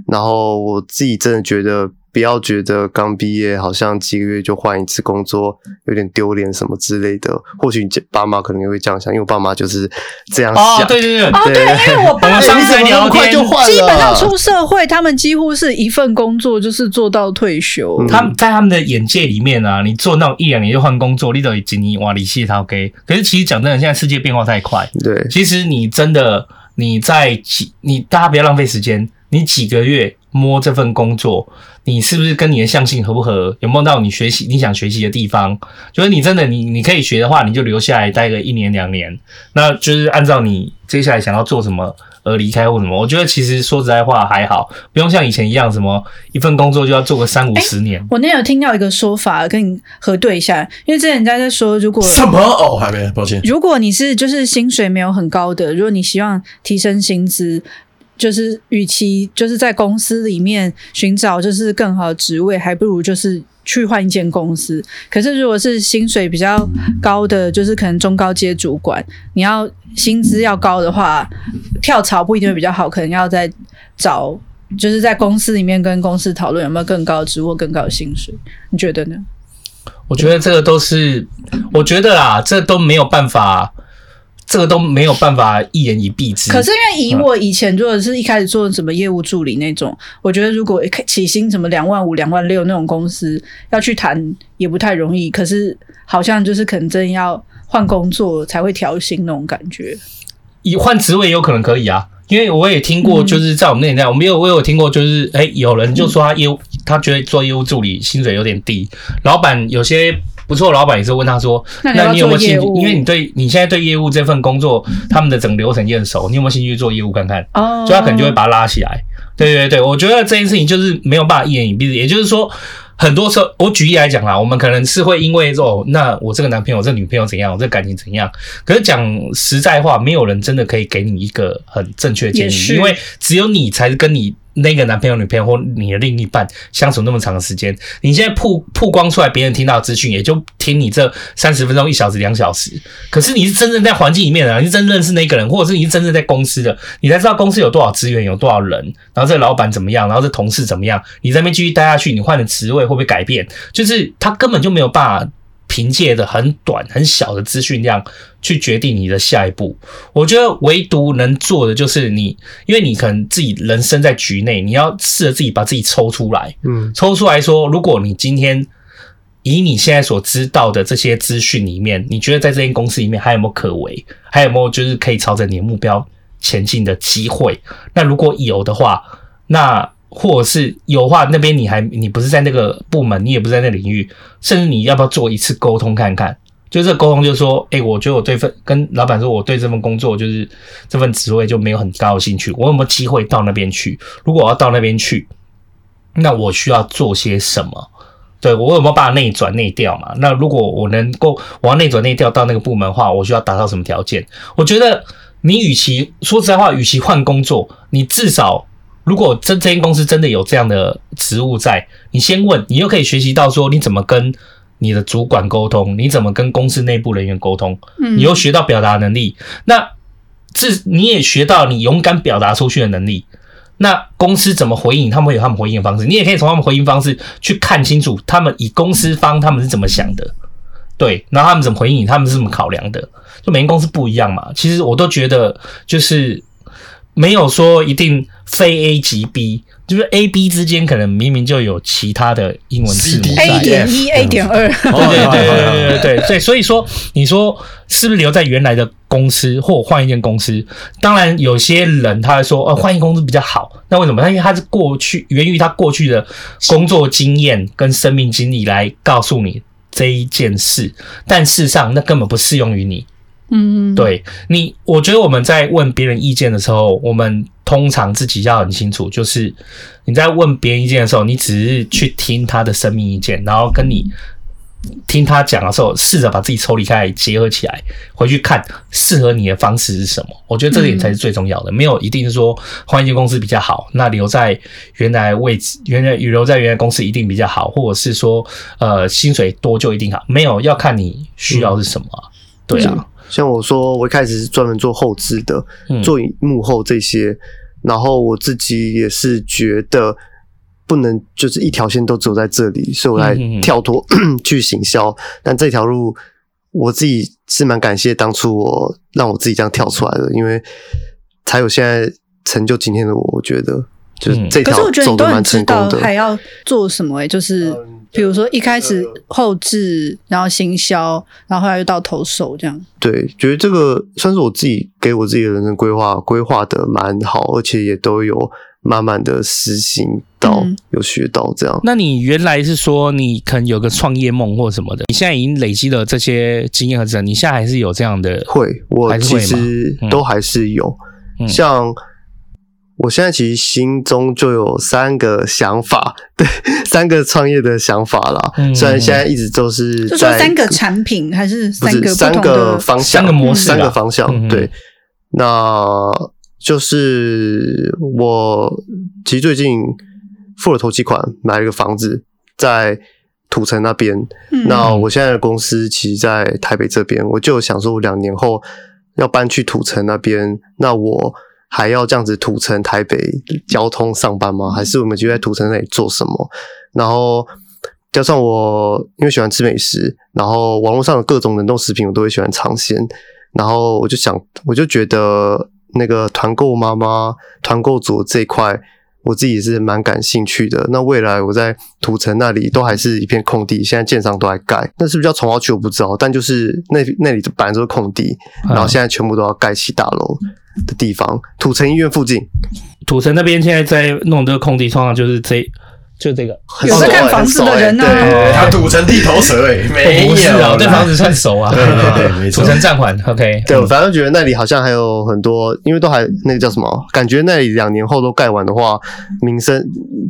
然后我自己真的觉得。不要觉得刚毕业好像几个月就换一次工作有点丢脸什么之类的。或许你爸妈可能也会这样想，因为我爸妈就是这样想。哦，对对对，哦对，因为我爸妈 [laughs] 上次聊天就换了，基本上出社会，他们几乎是一份工作就是做到退休。他们在他们的眼界里面啊，你做那种一两年就换工作，你都已经你哇，你谢他 OK。可是其实讲真的，现在世界变化太快。对，其实你真的你在几你大家不要浪费时间，你几个月摸这份工作。你是不是跟你的相性合不合？有没有到你学习你想学习的地方？就是你真的你你可以学的话，你就留下来待个一年两年。那就是按照你接下来想要做什么而离开或什么。我觉得其实说实在话还好，不用像以前一样什么一份工作就要做个三五十年。欸，我那天有听到一个说法，跟你核对一下，因为之前人家在说，如果什么哦还没，抱歉。如果你是就是薪水没有很高的，如果你希望提升薪资。就是，与其就是在公司里面寻找就是更好的职位，还不如就是去换一间公司。可是，如果是薪水比较高的，就是可能中高阶主管，你要薪资要高的话，跳槽不一定会比较好，可能要再找，就是在公司里面跟公司讨论有没有更高的职或更高的薪水。你觉得呢？我觉得这个都是，我觉得啦，这都没有办法。这个都没有办法一言以蔽之。可是因为以我以前做的是一开始做什么业务助理那种，我觉得如果起薪什么两万五、两万六那种公司要去谈也不太容易。可是好像就是可能真要换工作才会调薪那种感觉。以换职位也有可能可以啊，因为我也听过，就是在我们那年代，嗯、我们有我有听过，就是哎，有人就说他业务，他觉得做业务助理薪水有点低，老板有些。不错，老板也是问他说：“那你有没有兴趣？因为你对你现在对业务这份工作，他们的整流程也很熟，你有没有兴趣做业务看看？”哦，所以他可能就会把他拉起来。对对对，我觉得这件事情就是没有办法一言以蔽之。也就是说，很多时候我举例来讲啦，我们可能是会因为说，那我这个男朋友、这个女朋友怎样，我这个感情怎样？可是讲实在话，没有人真的可以给你一个很正确的建议，因为只有你才是跟你。那个男朋友、女朋友或你的另一半相处那么长的时间，你现在曝曝光出来，别人听到资讯也就听你这三十分钟、一小时、两小时。可是你是真正在环境里面的，你是真正认识那个人，或者是你是真正在公司的，你才知道公司有多少资源，有多少人，然后这老板怎么样，然后这同事怎么样。你在那边继续待下去，你换的职位会不会改变？就是他根本就没有办法凭借的很短很小的资讯量去决定你的下一步。我觉得唯独能做的就是你，因为你可能自己人生在局内，你要试着自己把自己抽出来，嗯，抽出来说，如果你今天以你现在所知道的这些资讯里面，你觉得在这间公司里面还有没有可为，还有没有就是可以朝着你的目标前进的机会？那如果有的话，那或者是有话，那边你还你不是在那个部门，你也不是在那领域，甚至你要不要做一次沟通看看？就这沟通，就是说，哎，我觉得我对份跟老板说，我对这份工作就是这份职位就没有很高的兴趣，我有没有机会到那边去？如果我要到那边去，那我需要做些什么？对，我有没有办法内转内调嘛？那如果我能够我要内转内调到那个部门的话，我需要达到什么条件？我觉得你与其说实在话，与其换工作，你至少。如果这这间公司真的有这样的职务在，你先问，你又可以学习到说你怎么跟你的主管沟通，你怎么跟公司内部人员沟通，你又学到表达能力，那这你也学到你勇敢表达出去的能力。那公司怎么回应，他们会有他们回应的方式，你也可以从他们回应方式去看清楚他们以公司方他们是怎么想的，对，然后他们怎么回应你，他们是怎么考量的，就每间公司不一样嘛。其实我都觉得就是。没有说一定非 A 即 B，就是 A、B 之间可能明明就有其他的英文字母 A 点一、A 点二，对对对对对对对，所以说你说是不是留在原来的公司或换一间公司？当然有些人他会说，哦，换一间公司比较好。那为什么？他因为他是过去源于他过去的工作经验跟生命经历来告诉你这一件事，但事实上那根本不适用于你。嗯，对你，我觉得我们在问别人意见的时候，我们通常自己要很清楚，就是你在问别人意见的时候，你只是去听他的生命意见，然后跟你听他讲的时候，试着把自己抽离开来，结合起来，回去看适合你的方式是什么。我觉得这点才是最重要的，没有一定是说换一间公司比较好，那留在原来位置，原来留在原来公司一定比较好，或者是说呃薪水多就一定好，没有要看你需要是什么，对啊。像我说，我一开始是专门做后置的，做幕后这些，嗯，然后我自己也是觉得不能就是一条线都走在这里，所以我来跳脱 [clears throat] 去行销。但这条路我自己是蛮感谢当初我让我自己这样跳出来的，因为才有现在成就今天的我。我觉得就是这条走得蛮成功的。还要做什么？欸？就是。比如说一开始后置，然后行销，然后后来又到投手这样。对，觉得这个算是我自己给我自己的人生规划，规划的蛮好，而且也都有慢慢的实行到，嗯、有学到这样。那你原来是说你可能有个创业梦或什么的，你现在已经累积了这些经验和知识，你现在还是有这样的？会，我其实都还是有，嗯、像。我现在其实心中就有三个想法，对，三个创业的想法啦。嗯、虽然现在一直都是在，就说三个产品还是三个不同的三个方向，三个模式，三个方向。嗯、对，那就是我其实最近付了头期款，买了一个房子在土城那边。嗯、那我现在的公司其实在台北这边，我就想说，我两年后要搬去土城那边，那我。还要这样子土城台北交通上班吗？还是我们就在土城那里做什么？然后加上我因为喜欢吃美食，然后网络上的各种冷冻食品我都会喜欢尝鲜，然后我就想，我就觉得那个团购妈妈、团购组这一块，我自己是蛮感兴趣的。那未来我在土城那里都还是一片空地，现在建商都在盖，那是不是叫重划区我不知道，但就是那那里本来就是空地，然后现在全部都要盖起大楼。的地方，土城医院附近，土城那边现在在弄这个空地，通常就是这，就这个。有在看房子的人呢？他土城地头蛇哎，[laughs] 没有，对房子算熟啊。对对对，土城暂缓，OK。对，我反正觉得那里好像还有很多，因为都还那个叫什么，感觉那里两年后都盖完的话，名声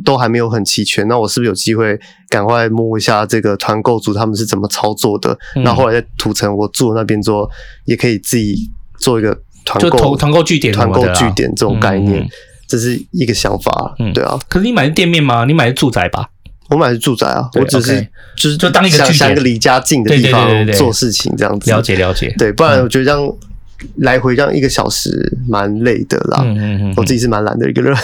都还没有很齐全。那我是不是有机会赶快摸一下这个团购组他们是怎么操作的？那后来在土城我住的那边之后，也可以自己做一个。团购团购据点，团购据点这种概念，这是一个想法，嗯对啊。可是你买的店面吗？你买的住宅吧？我买的住宅啊，我只是就是就当一个像一个离家近的地方做事情这样子。了解了解，对，不然我觉得这样来回这样一个小时蛮累的啦。嗯嗯嗯，我自己是蛮懒的一个人。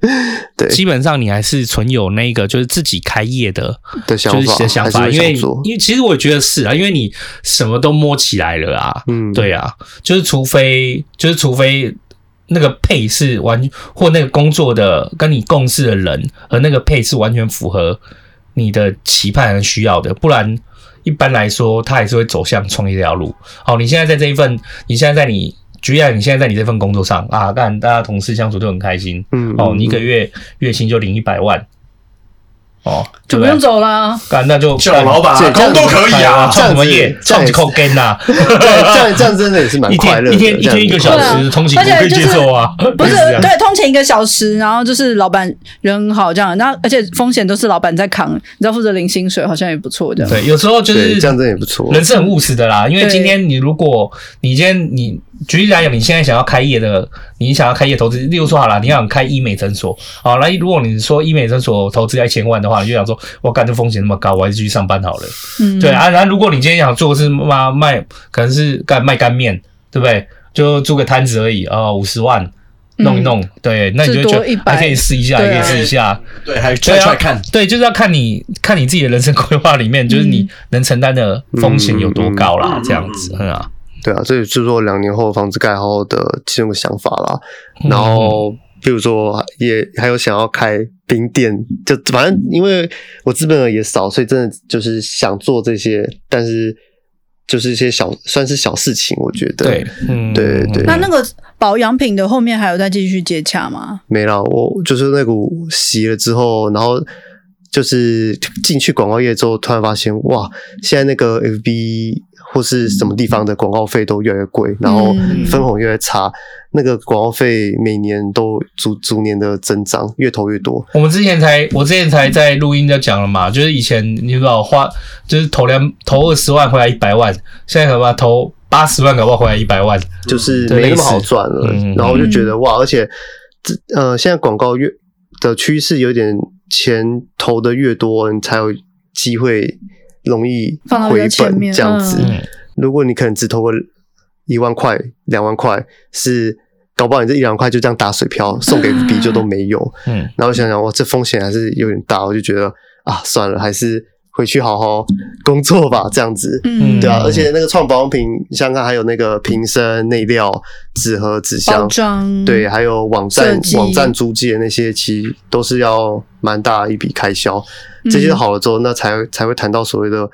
[laughs] 对，基本上你还是存有那个就是自己开业的的想法，就是想法，因为因为其实我觉得是啊，因为你什么都摸起来了啊，嗯，对啊，就是除非就是除非那个配是完或那个工作的跟你共事的人和那个配是完全符合你的期盼和需要的，不然一般来说他还是会走向创业这条路。好，你现在在这一份，你现在在你。举例，你现在在你这份工作上啊，干大家同事相处都很开心，嗯，哦，你一个月月薪就领一百万。哦，就不用走了，干那就叫老板，这样都可以啊，创什么业，创几口根呐？这样 [laughs] 这样真的也是蛮快乐，一天一天一个小时通勤可以接受啊，不是 [laughs] 对，通勤一个小时，然后就是老板人很好这样，那而且风险都是老板在扛，你知道负责领薪水，好像也不错这样。对，有时候就是这样，真的也不错。人是很务实的啦，因为今天你如果你今天你。举例来讲，你现在想要开业的，你想要开业投资，例如说好了，你想开医美诊所，好，那如果你说医美诊所投资要一千万的话，你就想说，我感觉风险那么高，我还是继续上班好了。嗯，对啊，然后如果你今天想做的是卖卖，可能是干卖干面，对不对？就租个摊子而已啊，五十万弄一弄，对，那你就觉得还可以试一下，还可以试一下，对，还出来看，对，就是要看你看你自己的人生规划里面，就是你能承担的风险有多高啦，这样子，嗯啊。对啊，这也就是说两年后房子盖好的其中的想法啦。然后，比如说也还有想要开冰店，就反正因为我资本额也少，所以真的就是想做这些，但是就是一些小算是小事情，我觉得。对，嗯，对对。那那个保养品的后面还有再继续接洽吗？没了，我就是那股洗了之后，然后就是进去广告业之后，突然发现哇，现在那个 FB。或是什么地方的广告费都越来越贵，然后分红越来越差，嗯、那个广告费每年都逐逐年的增长，越投越多。我们之前才，我之前才在录音就讲了嘛，就是以前你知道花，就是投两投二十万回来一百万，现在可能投八十万搞不好回来一百万，就是没那么好赚了。嗯、然后就觉得哇，而且这呃，现在广告越的趋势有点钱投的越多，你才有机会。容易回本这样子，嗯、如果你可能只投个一万块、两万块，是搞不好你这一两块就这样打水漂，送给 FB 就都没有。嗯，然后想想哇，这风险还是有点大，我就觉得啊，算了，还是回去好好工作吧，这样子。嗯，对啊，而且那个创保养品，想想看还有那个瓶身、内料、纸盒、纸箱，装。对，还有网站、网站租借那些，其实都是要蛮大一笔开销。这些好了之后，那才才会谈到所谓的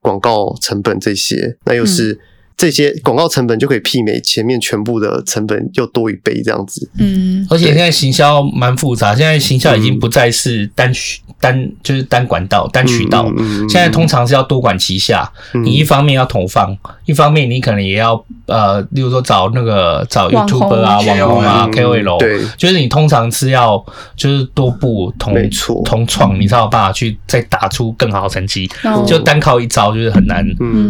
广告成本这些，那又是这些广告成本就可以媲美前面全部的成本又多一倍这样子。嗯，而且现在行销蛮复杂，现在行销已经不再是单渠。单就是单管道、单渠道，现在通常是要多管齐下。你一方面要投放，一方面你可能也要呃，例如说找那个找 YouTuber 啊、网红啊、KOL，对，就是你通常是要就是多步同同创，你才有办法去再打出更好的成绩。就单靠一招就是很难，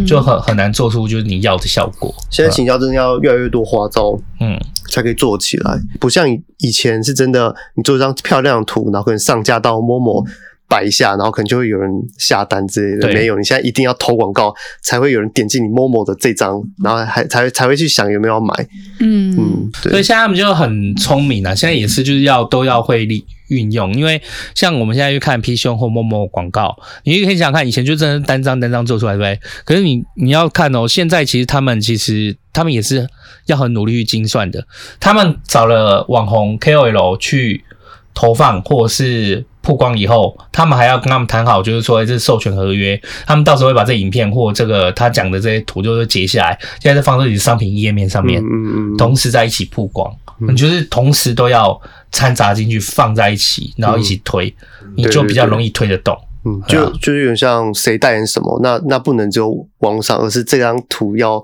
就很很难做出就是你要的效果。现在行销真的要越来越多花招，嗯，才可以做起来，不像以前是真的，你做一张漂亮的图，然后可能上架到 Momo。摆一下，然后可能就会有人下单之类的。对没有，你现在一定要投广告，才会有人点进你 Momo 的这张，然后还才才会去想有没有要买。嗯嗯，所以现在他们就很聪明了。现在也是就是要都要会利运用，因为像我们现在去看 PChome 或 Momo 广告，你可以想想看，以前就真的单张单张做出来，对不对？可是你你要看哦，现在其实他们其实他们也是要很努力去精算的。他们找了网红 KOL 去投放，或者是。曝光以后，他们还要跟他们谈好，就是说这是授权合约，他们到时候会把这影片或这个他讲的这些图就是截下来，现在在放在你的商品页面上面，嗯嗯，同时在一起曝光，你就是同时都要掺杂进去放在一起，然后一起推，你就比较容易推得动。嗯，就就是有点像谁代言什么，那那不能只有网上，而是这张图要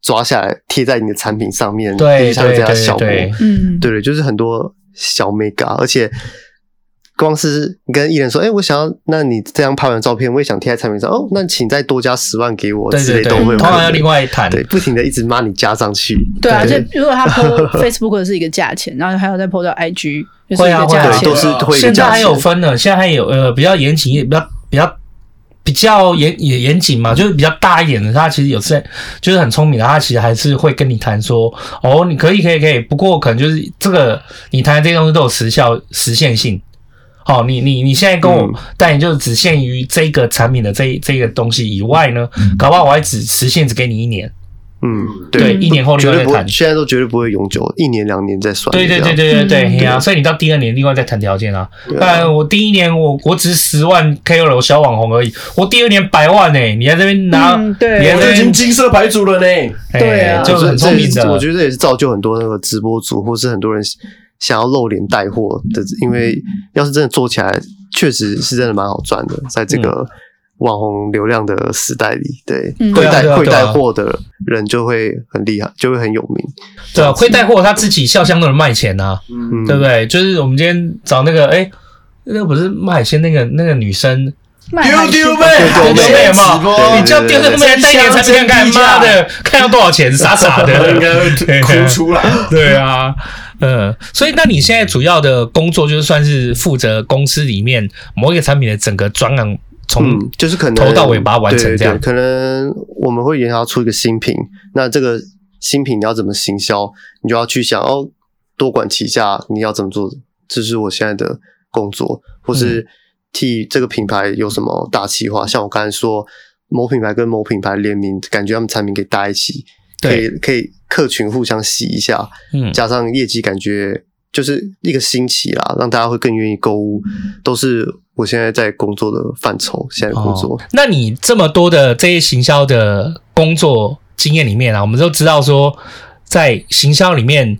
抓下来贴在你的产品上面，对，像这样效果，嗯，对。对，就是很多小 mega，而且。光是跟艺人说，哎、欸，我想要，那你这张拍完照片，我也想贴在产品上，哦，那请再多加十万给我，之类都会，通常要另外谈，对，不停的一直骂你加上去，对啊，就如果他 po Facebook 是一个价钱，然后还要再 po 到 IG，会啊会啊，都是会。现在还有分的，现在还有呃比较严谨，比较比较比较严也严谨嘛，就是比较大一点的，他其实有在就是很聪明的，他其实还是会跟你谈说，哦，你可以可以可以，不过可能就是这个你谈的这些东西都有时效时限性。好，你你你现在跟我，但你就只限于这个产品的这这个东西以外呢，搞不好我还只实现只给你一年。嗯，对，一年后另外再谈。现在都绝对不会永久，一年两年再算。对对对对对对，呀，所以你到第二年另外再谈条件啊。当然，我第一年我我只是十万 KOL 小网红而已，我第二年百万呢，你在这边拿，对你在这边金色牌主了呢。对啊，就是很聪明的。我觉得这也是造就很多那个直播主，或是很多人。想要露脸带货的，因为要是真的做起来，确实是真的蛮好赚的，在这个网红流量的时代里，对，会带会带货的人就会很厉害，就会很有名。对啊，会带货他自己笑香都能卖钱啊，嗯，对不对？就是我们今天找那个，哎，那个不是卖海鲜那个那个女生。丢丢妹，丢丢妹嘛？你叫丢丢妹来带点产品看看，妈的，[laughs] 看要多少钱？傻傻的，应该 [laughs] 哭出来。[laughs] 对啊，嗯，所以那你现在主要的工作就是算是负责公司里面某一个产品的整个专案，从就是可能头到尾把它完成这样。可能我们会研发出一个新品，那这个新品你要怎么行销，你就要去想哦，多管齐下，你要怎么做？这是我现在的工作，或是。替这个品牌有什么大企划？像我刚才说，某品牌跟某品牌联名，感觉他们产品可以搭一起，可以可以客群互相洗一下，嗯，加上业绩，感觉就是一个新奇啦，让大家会更愿意购物，都是我现在在工作的范畴。现在工作，哦，那你这么多的这些行销的工作经验里面啊，我们都知道说，在行销里面。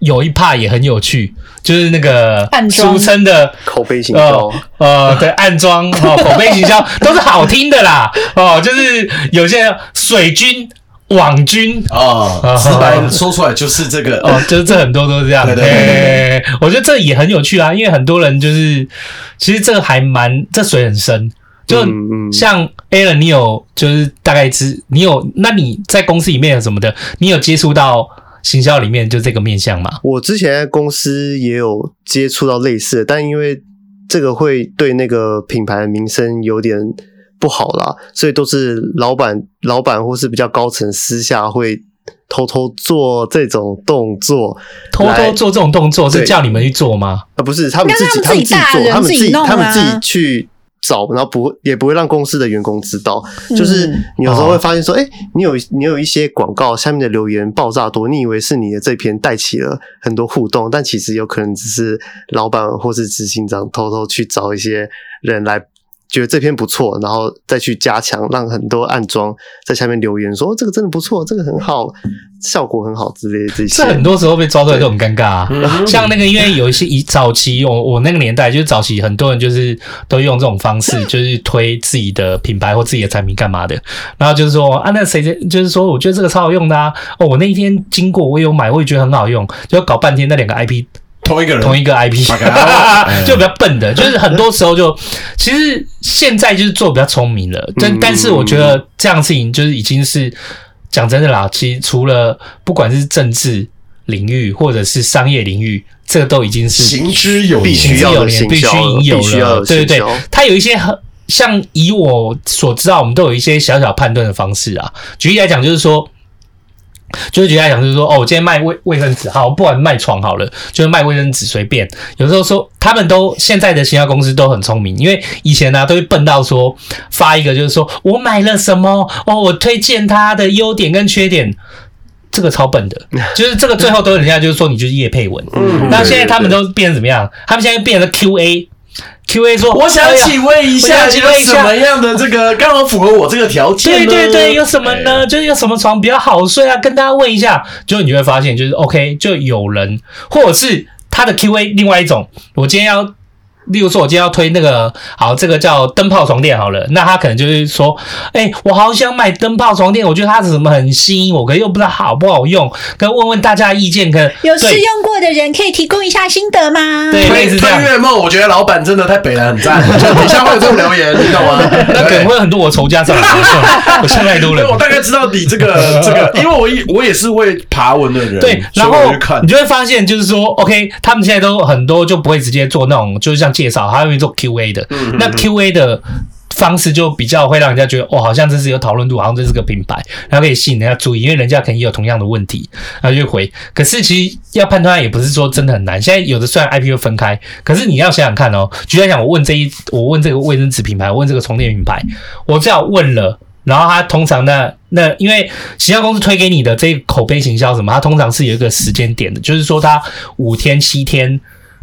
有一 part 也很有趣，就是那个俗称的口碑行销，呃，对，暗装哦，[laughs] 口碑行销都是好听的啦，哦，就是有些水军、网军啊，直白说出来就是这个，哦，就是这很多都是这样，对对对，我觉得这也很有趣啊，因为很多人就是，其实这个还蛮，这水很深，就像 Alan，你有就是大概知，你有，那你在公司里面有什么的，你有接触到？行销里面就这个面向嘛，我之前在公司也有接触到类似的，但因为这个会对那个品牌的名声有点不好啦，所以都是老板、老板或是比较高层私下会偷偷做这种动作，偷偷做这种动作是叫你们去做吗？啊，不是，他们自己，他们自己做，他们自己，他们自己去。找，然后不会也不会让公司的员工知道，就是你有时候会发现说，哎、嗯，你有你有一些广告下面的留言爆炸多，你以为是你的这篇带起了很多互动，但其实有可能只是老板或是执行长偷偷去找一些人来。觉得这篇不错，然后再去加强，让很多暗装在下面留言说这个真的不错，这个很好，效果很好之类的这些。这很多时候被抓出来都很尴尬啊。像那个，因为有一些以早期我我那个年代，就是早期很多人就是都用这种方式，就是推自己的品牌或自己的产品干嘛的。然后就是说啊，那谁谁就是说，我觉得这个超好用的啊。哦，我那一天经过，我有买，我也觉得很好用，就搞半天那两个 IP。同一个人，同一个 IP，[laughs] 就比较笨的，就是很多时候就，其实现在就是做比较聪明了，但但是我觉得这样事情就是已经是讲真的啦，其实除了不管是政治领域或者是商业领域，这个都已经是行之有必须有年，必须已经有了，对对对，它有一些很像以我所知道，我们都有一些小小判断的方式啊，举例来讲就是说。就是觉得来讲，就是说，哦，我今天卖卫卫生纸，好，不管卖床好了，就是卖卫生纸随便。有时候说，他们都现在的行销公司都很聪明，因为以前呢、啊、都会笨到说发一个，就是说我买了什么，哦，我推荐它的优点跟缺点，这个超笨的，[laughs] 就是这个最后都人家就是说你就是叶佩文。嗯，那现在他们都变成怎么样？他们现在变成 QA。Q A 说：“我想请问一下，请问什么样的这个刚好符合我这个条件？对对对，有什么呢？就是有什么床比较好睡啊？跟大家问一下，就你会发现，就是 OK，就有人或者是他的 Q A 另外一种，我今天要。”例如说，我今天要推那个，好，这个叫灯泡床垫好了，那他可能就是说，哎、欸，我好想买灯泡床垫，我觉得它是什么很吸引我，可是又不知道好不好用，可问问大家的意见，可有试用过的人可以提供一下心得吗？对，类似这样。推月梦，我觉得老板真的太北了，很赞。[laughs] 等一下会有这种留言，你懂吗？那可能会有很多我仇家上来，[laughs] 我想太多了。我大概知道你这个这个，因为我也我也是会爬文的人，对，然后你就会发现，就是说，OK，他们现在都很多就不会直接做那种，就是像。介绍，他会做 QA 的，那 QA 的方式就比较会让人家觉得，哦，好像这是有讨论度，好像这是个品牌，然后可以吸引人家注意，因为人家肯定也有同样的问题，然后就回。可是其实要判断也不是说真的很难。现在有的虽然 IP 会分开，可是你要想想看哦，举例来讲，我问这一，我问这个卫生纸品牌，我问这个充电品牌，我只要问了，然后他通常那那因为行销公司推给你的这个口碑行销什么，它通常是有一个时间点的，就是说他五天七天，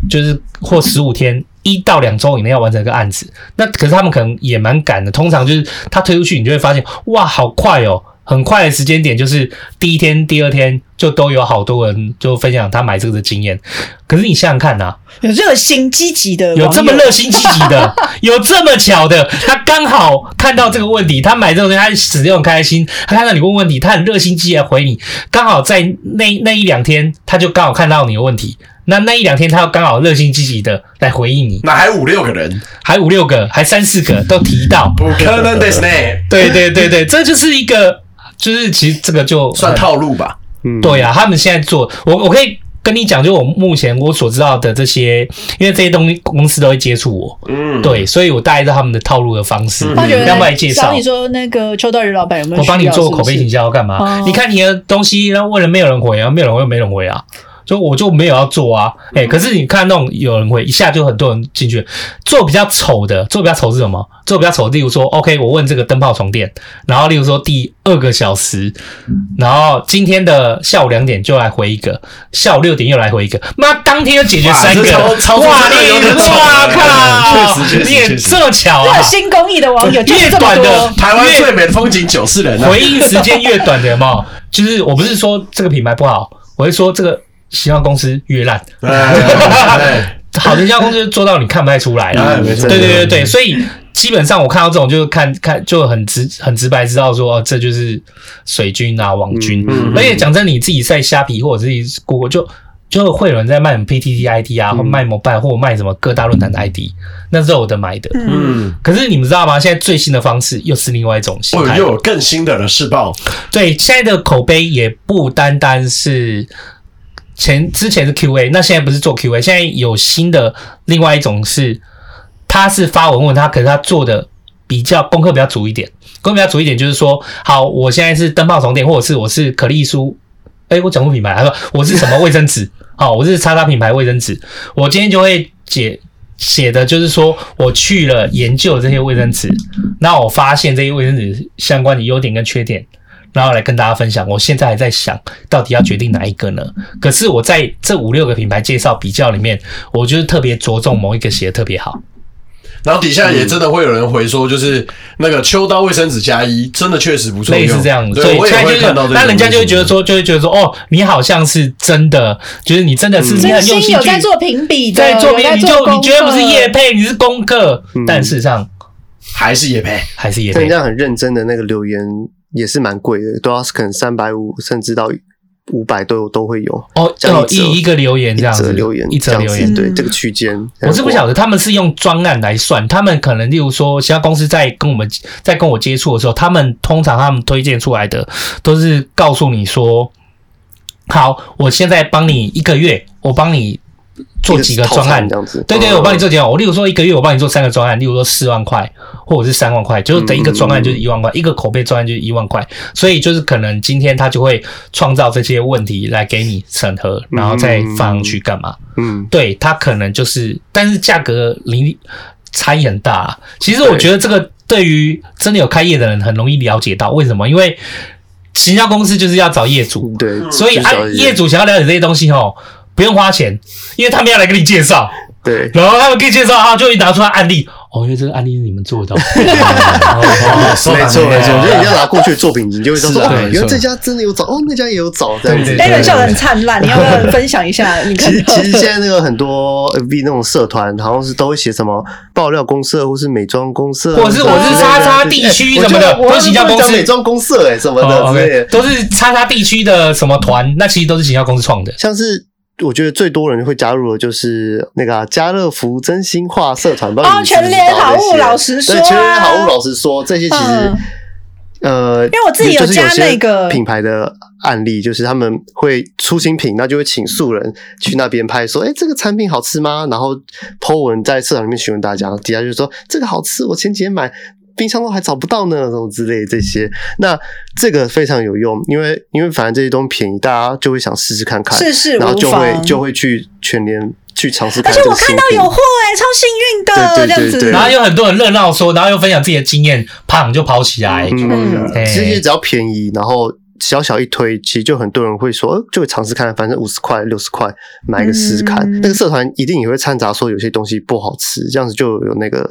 就是或十五天。一到两周以内要完成一个案子，那可是他们可能也蛮赶的。通常就是他推出去，你就会发现，哇，好快哦，很快的时间点，就是第一天、第二天就都有好多人就分享他买这个的经验。可是你想想看呐、啊，有热心积极的，有这么热心积极的，[laughs] 有这么巧的，他刚好看到这个问题，他买这个东西，他使用很开心，他看到你问问题，他很热心积极的回你，刚好在那那一两天，他就刚好看到你的问题。那那一两天，他要刚好热心积极的来回应你。那还五六个人，还五六个，还三四个 [laughs] 都提到。不可能的，对对对对，这就是一个，就是其实这个就算套路吧。嗯，对呀、啊，他们现在做，我我可以跟你讲，就我目前我所知道的这些，因为这些东西公司都会接触我。嗯，对，所以我大概知道他们的套路的方式。要不要介绍？你说那个秋刀鱼老板有没有？我帮你做口碑营销干嘛？哦、你看你的东西，然后为了没有人回啊，没有人回，没人回啊。就我就没有要做啊，哎、欸，可是你看那种有人会一下就很多人进去做比较丑的，做比较丑是什么？做比较丑，例如说，OK，我问这个灯泡床垫，然后例如说第二个小时，然后今天的下午两点就来回一个，下午六点又来回一个，妈，当天就解决三个，哇，你哇靠，你也这么巧啊！新公益的网友越短的台湾最美的风景九四人，回应时间越短的有没有？就是我不是说这个品牌不好，我是说这个。行销公司越烂，[laughs] 好的行销公司做到你看不太出来了。对对对对，所以基本上我看到这种，就看看就很直很直白，知道说这就是水军啊、网军。而且讲真，你自己在虾皮或者自己 Google 就就会有人在卖什么 PTT ID 啊，或卖摩拜，或卖什么各大论坛的 ID，那是有的买的。嗯，可是你们知道吗？现在最新的方式又是另外一种形态，又有更新的了，世报。对，现在的口碑也不单单是。前之前是 QA，那现在不是做 QA，现在有新的另外一种是，他是发文问他，可是他做的比较功课比较足一点，功课比较足一点就是说，好，我现在是灯泡床垫，或者是我是可丽舒，哎，我讲过品牌，他说我是什么卫生纸，[laughs] 好，我是叉叉品牌卫生纸，我今天就会写写的就是说我去了研究这些卫生纸，那我发现这些卫生纸相关的优点跟缺点。然后来跟大家分享，我现在还在想到底要决定哪一个呢？可是我在这五六个品牌介绍比较里面，我就是特别着重某一个写的特别好。然后底下也真的会有人回说，就是那个秋刀卫生纸加一真的确实不错，类似这样子。对，我也会看到这。那人家就会觉得说，就会觉得说，哦，你好像是真的，就是你真的是你很用心有在做评比，在做评比，你就你绝对不是叶配，你是功课，但事实上还是叶配，还是叶配。人家很认真的那个留言。也是蛮贵的，都要可能三百五，甚至到五百都有都会有哦。哦，一一个留言这样子，留言一则留言，对这个区间，我是不晓得他们是用专案来算，他们可能例如说，其他公司在跟我们在跟我接触的时候，他们通常他们推荐出来的都是告诉你说，好，我现在帮你一个月，我帮你。做几个专案这样子，对对，我帮你做几个。我例如说一个月，我帮你做三个专案，例如说四万块，或者是三万块，就是等一个专案就是一万块，一个口碑专案就是一万块。所以就是可能今天他就会创造这些问题来给你审核，然后再放上去干嘛？嗯，对他可能就是，但是价格离差异很大。其实我觉得这个对于真的有开业的人很容易了解到为什么，因为行销公司就是要找业主，对，所以啊，业主想要了解这些东西哦。不用花钱，因为他们要来给你介绍。对，然后他们给你介绍啊，就会拿出来案例。哦，因为这个案例是你们做的。[laughs] 没错没错，我觉得你要拿过去的作品，你就会知道说，原来这家真的有找，哦，那家也有找这样子。哎，人笑得很灿烂，你要不要分享一下？你看，其实其实现在那个很多 FB 那种社团，好像是都会写什么爆料公社，或是美妆公社，或者是我是叉叉地区什么的，都是行销公司美妆公社哎什么的，都是叉叉地区的什么团，那其实都是行销公司创的，像是。我觉得最多人会加入的就是那个家乐福真心话社团，哦，全联好物老实说，对，全联好物老实说，这些其实，呃，因为我自己有加那个品牌的案例，就是他们会出新品，那就会请素人去那边拍，说，哎，这个产品好吃吗？然后 po 文在社团里面询问大家，底下就说这个好吃，我前几天买。冰箱都还找不到呢，什么之类的这些。那这个非常有用，因为因为反正这些东西便宜，大家就会想试试看看，试试，然后就会就会去全年去尝试看。而且我看到有货哎、欸，超幸运的对对对对这样子。然后有很多人热闹说，然后又分享自己的经验，砰就跑起来。嗯，这些只要便宜，然后。小小一推，其实就很多人会说，呃，就会尝试看，反正五十块、六十块买一个试试看。嗯、那个社团一定也会掺杂说有些东西不好吃，这样子就有那个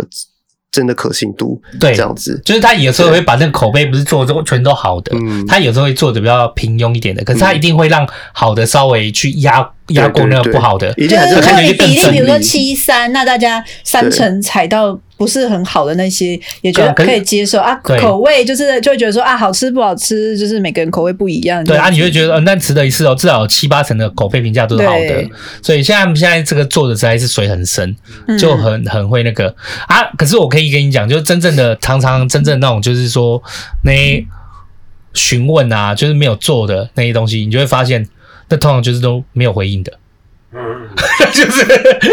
真的可信度。对，这样子就是他有时候会把那个口碑不是做都全都好的，嗯，他有时候会做的比较平庸一点的，可是他一定会让好的稍微去压。压过那个不好的，就是如果你比例，比如说七三，那大家三成踩到不是很好的那些，也觉得可以接受啊。口味就是就会觉得说啊，好吃不好吃，就是每个人口味不一样。对啊，你会觉得嗯，那值得一试哦，至少有七八成的口碑评价都是好的。所以现在现在这个做的实在是水很深，就很很会那个啊。可是我可以跟你讲，就真正的常常真正那种就是说那询问啊，就是没有做的那些东西，你就会发现。那通常就是都没有回应的，嗯，[laughs] 就是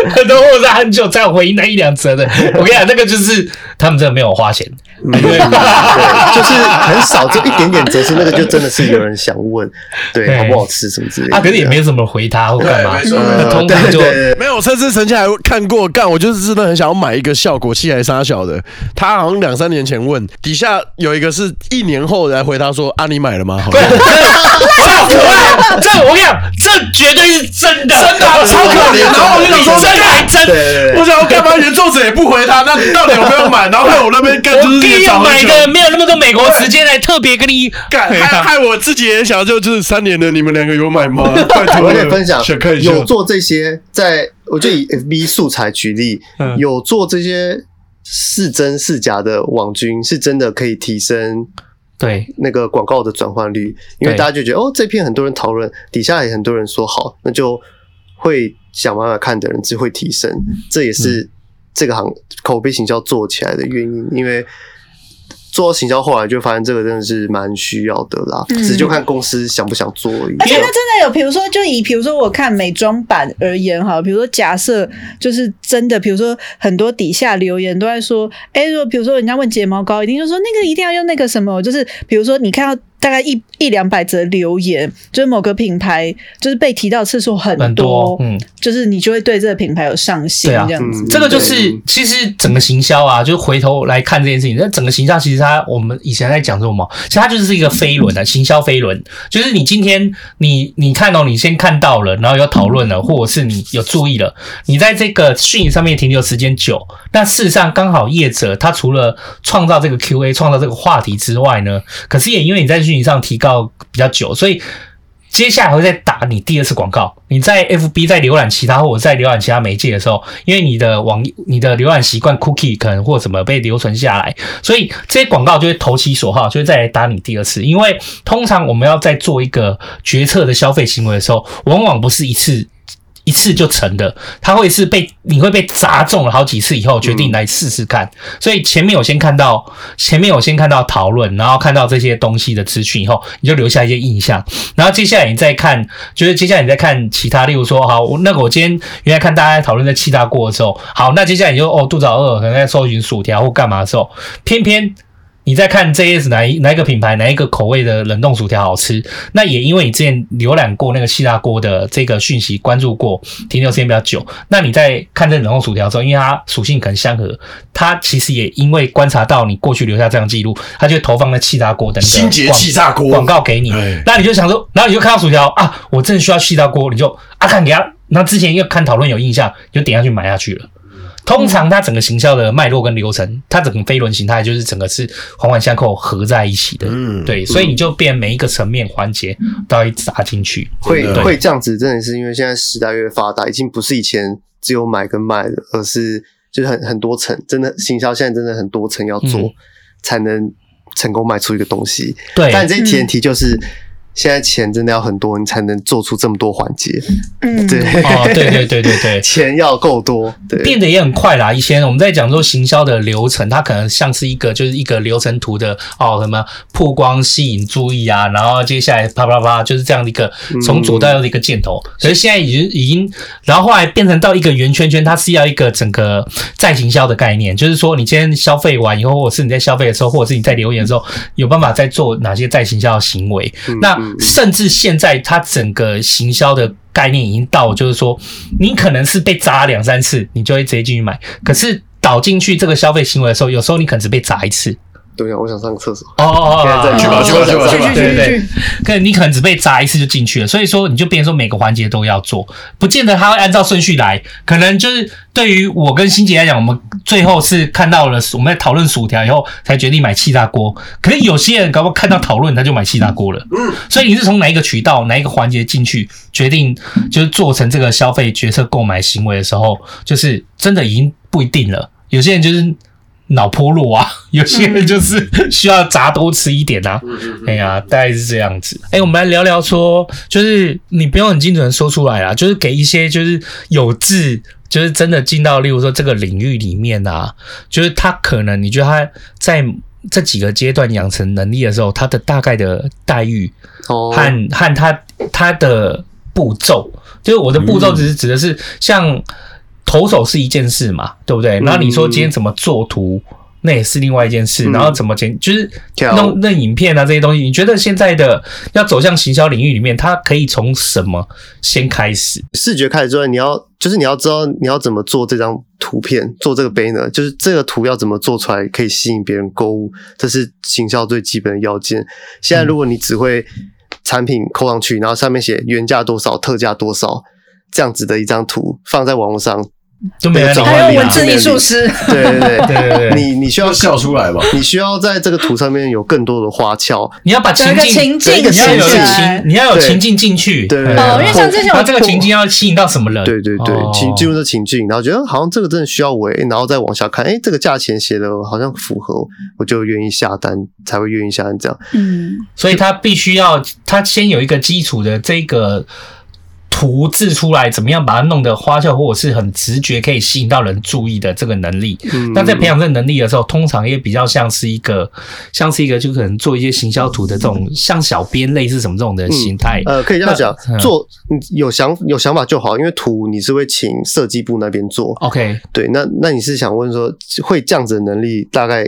很多货是很久才有回应那一两折的。我跟你讲，那个就是他们真的没有花钱，嗯、对，[laughs] 就是很少，就一点点折是那个就真的是有人想问，对，好不好吃什么之类的。啊，可是也没有怎么回他或干嘛，那通常就没有。甚至曾经还看过，干，我就是真的很想要买一个效果器来杀小的。他好像两三年前问，底下有一个是一年后来回答说：“啊，你买了吗？”好 [laughs] 这我跟你讲，这绝对是真的，真的 [laughs] 超可怜。然后我就想说，真的还真，我想要干嘛？原作者也不回他，那到底有没有买？然后在我那边干，就是你要买的没有那么多美国时间来特别跟你干，害害我自己也想就就是三年的，你们两个有买吗？[laughs] 我也分享，有做这些，在我就以 [laughs] FB 素材举例，有做这些是真是假的网军，是真的可以提升。对那个广告的转换率，因为大家就觉得哦，这篇很多人讨论，底下也很多人说好，那就会想办法看的人只会提升，这也是这个行口碑行销做起来的原因，因为。做行销后来就发现这个真的是蛮需要的啦，只是就看公司想不想做而已。而且那真的有，比如说就以比如说我看美妆版而言哈，比如说假设就是真的，比如说很多底下留言都在说，哎，如果比如说人家问睫毛膏，一定就说那个一定要用那个什么，就是比如说你看到。大概一一两百则留言，就是某个品牌就是被提到次数很多，很多，嗯，就是你就会对这个品牌有上心，这样子。这个就是其实整个行销啊，就是回头来看这件事情，那整个行销其实它我们以前在讲什么？其实它就是一个飞轮的 [laughs] 行销飞轮，就是你今天你你看到你先看到了，然后有讨论了，或者是你有注意了，你在这个讯息上面停留时间久，那事实上刚好业者他除了创造这个 QA 创造这个话题之外呢，可是也因为你在讯上提高比较久，所以接下来会再打你第二次广告。你在 FB 在浏览其他或者在浏览其他媒介的时候，因为你的网你的浏览习惯 cookie 可能或什么被留存下来，所以这些广告就会投其所好，就会再来打你第二次。因为通常我们要在做一个决策的消费行为的时候，往往不是一次。一次就成的，他会是被你会被砸中了好几次以后，决定来试试看。所以前面我先看到，前面我先看到讨论，然后看到这些东西的资讯以后，你就留下一些印象。然后接下来你再看，就是接下来你再看其他，例如说，好，那个我今天原来看大家讨论在气大锅的时候，好，那接下来你就哦肚子好饿，可能在搜寻薯条或干嘛的时候，偏偏。你在看 JS 哪一哪一个品牌哪一个口味的冷冻薯条好吃？那也因为你之前浏览过那个气炸锅的这个讯息，关注过，停留时间比较久。那你在看这冷冻薯条的时候，因为它属性可能相合，它其实也因为观察到你过去留下这样记录，它就会投放在气炸锅等新杰气炸锅广告给你。那你就想说，然后你就看到薯条啊，我真的需要气炸锅，你就啊看给他。那之前因为看讨论有印象，就点下去买下去了。通常它整个行销的脉络跟流程，它整个飞轮形态就是整个是环环相扣合在一起的，嗯，对，所以你就变每一个层面环节都要砸进去，会会这样子，真的是因为现在时代越发达，已经不是以前只有买跟卖的，而是就是很很多层，真的行销现在真的很多层要做，才能成功卖出一个东西。对，但这前提就是现在钱真的要很多，你才能做出这么多环节。嗯，对，哦，对对对对对，[laughs] 钱要够多，对，变得也很快啦。以前我们在讲说行销的流程，它可能像是一个就是一个流程图的哦，什么曝光吸引注意啊，然后接下来啪啪啪就是这样的一个从左到右的一个箭头。嗯、可是现在已经已经，然后后来变成到一个圆圈圈，它是要一个整个再行销的概念，就是说你今天消费完以后，或者是你在消费的时候，或者是你在留言的时候，有办法再做哪些再行销的行为？嗯、那甚至现在，它整个行销的概念已经到，就是说，你可能是被砸两三次，你就会直接进去买。可是导进去这个消费行为的时候，有时候你可能只被砸一次。对呀，我想上个厕所。哦哦哦，去吧去吧去吧去吧，对对对。可能你可能只被砸一次就进去了，所以说你就变成说每个环节都要做，不见得他会按照顺序来。可能就是对于我跟欣姐来讲，我们最后是看到了我们在讨论薯条以后才决定买气炸锅。可是有些人搞不好看到讨论他就买气炸锅了。嗯。所以你是从哪一个渠道哪一个环节进去决定，就是做成这个消费决策购买行为的时候，就是真的已经不一定了。有些人就是。脑波弱啊，[laughs] 有些人就是 [laughs] 需要炸多吃一点啊。哎呀，大概是这样子。哎，我们来聊聊说，就是你不用很精准的说出来啦，就是给一些就是有志，就是真的进到，例如说这个领域里面啊，就是他可能你觉得他在这几个阶段养成能力的时候，他的大概的待遇和和他他的步骤，就是我的步骤只是指的是像。投手是一件事嘛，对不对？然后你说今天怎么做图，嗯、那也是另外一件事。嗯、然后怎么剪，就是弄弄影片啊这些东西。你觉得现在的要走向行销领域里面，它可以从什么先开始？视觉开始之后，你要就是你要知道你要怎么做这张图片，做这个 banner，就是这个图要怎么做出来可以吸引别人购物，这是行销最基本的要件。现在如果你只会产品扣上去，然后上面写原价多少、特价多少这样子的一张图放在网络上。就没人还有文字艺术师，对对对。对对，你你需要笑出来吧？你需要在这个图上面有更多的花俏，你要把情境，情境，你要有情，你要有情境进去，对，哦，因为像之前我这个情境要吸引到什么人？对对对，进进入这情境，然后觉得好像这个真的需要我，然后再往下看，哎，这个价钱写的好像符合，我就愿意下单，才会愿意下单这样。嗯，所以他必须要，他先有一个基础的这个。图制出来怎么样把它弄得花俏，或者是很直觉可以吸引到人注意的这个能力。嗯、那在培养这个能力的时候，通常也比较像是一个，像是一个就可能做一些行销图的这种，像小编类似什么这种的形态、嗯。呃，可以这样讲，那做有想有想法就好，因为图你是会请设计部那边做。OK，对，那那你是想问说，会这样子的能力大概？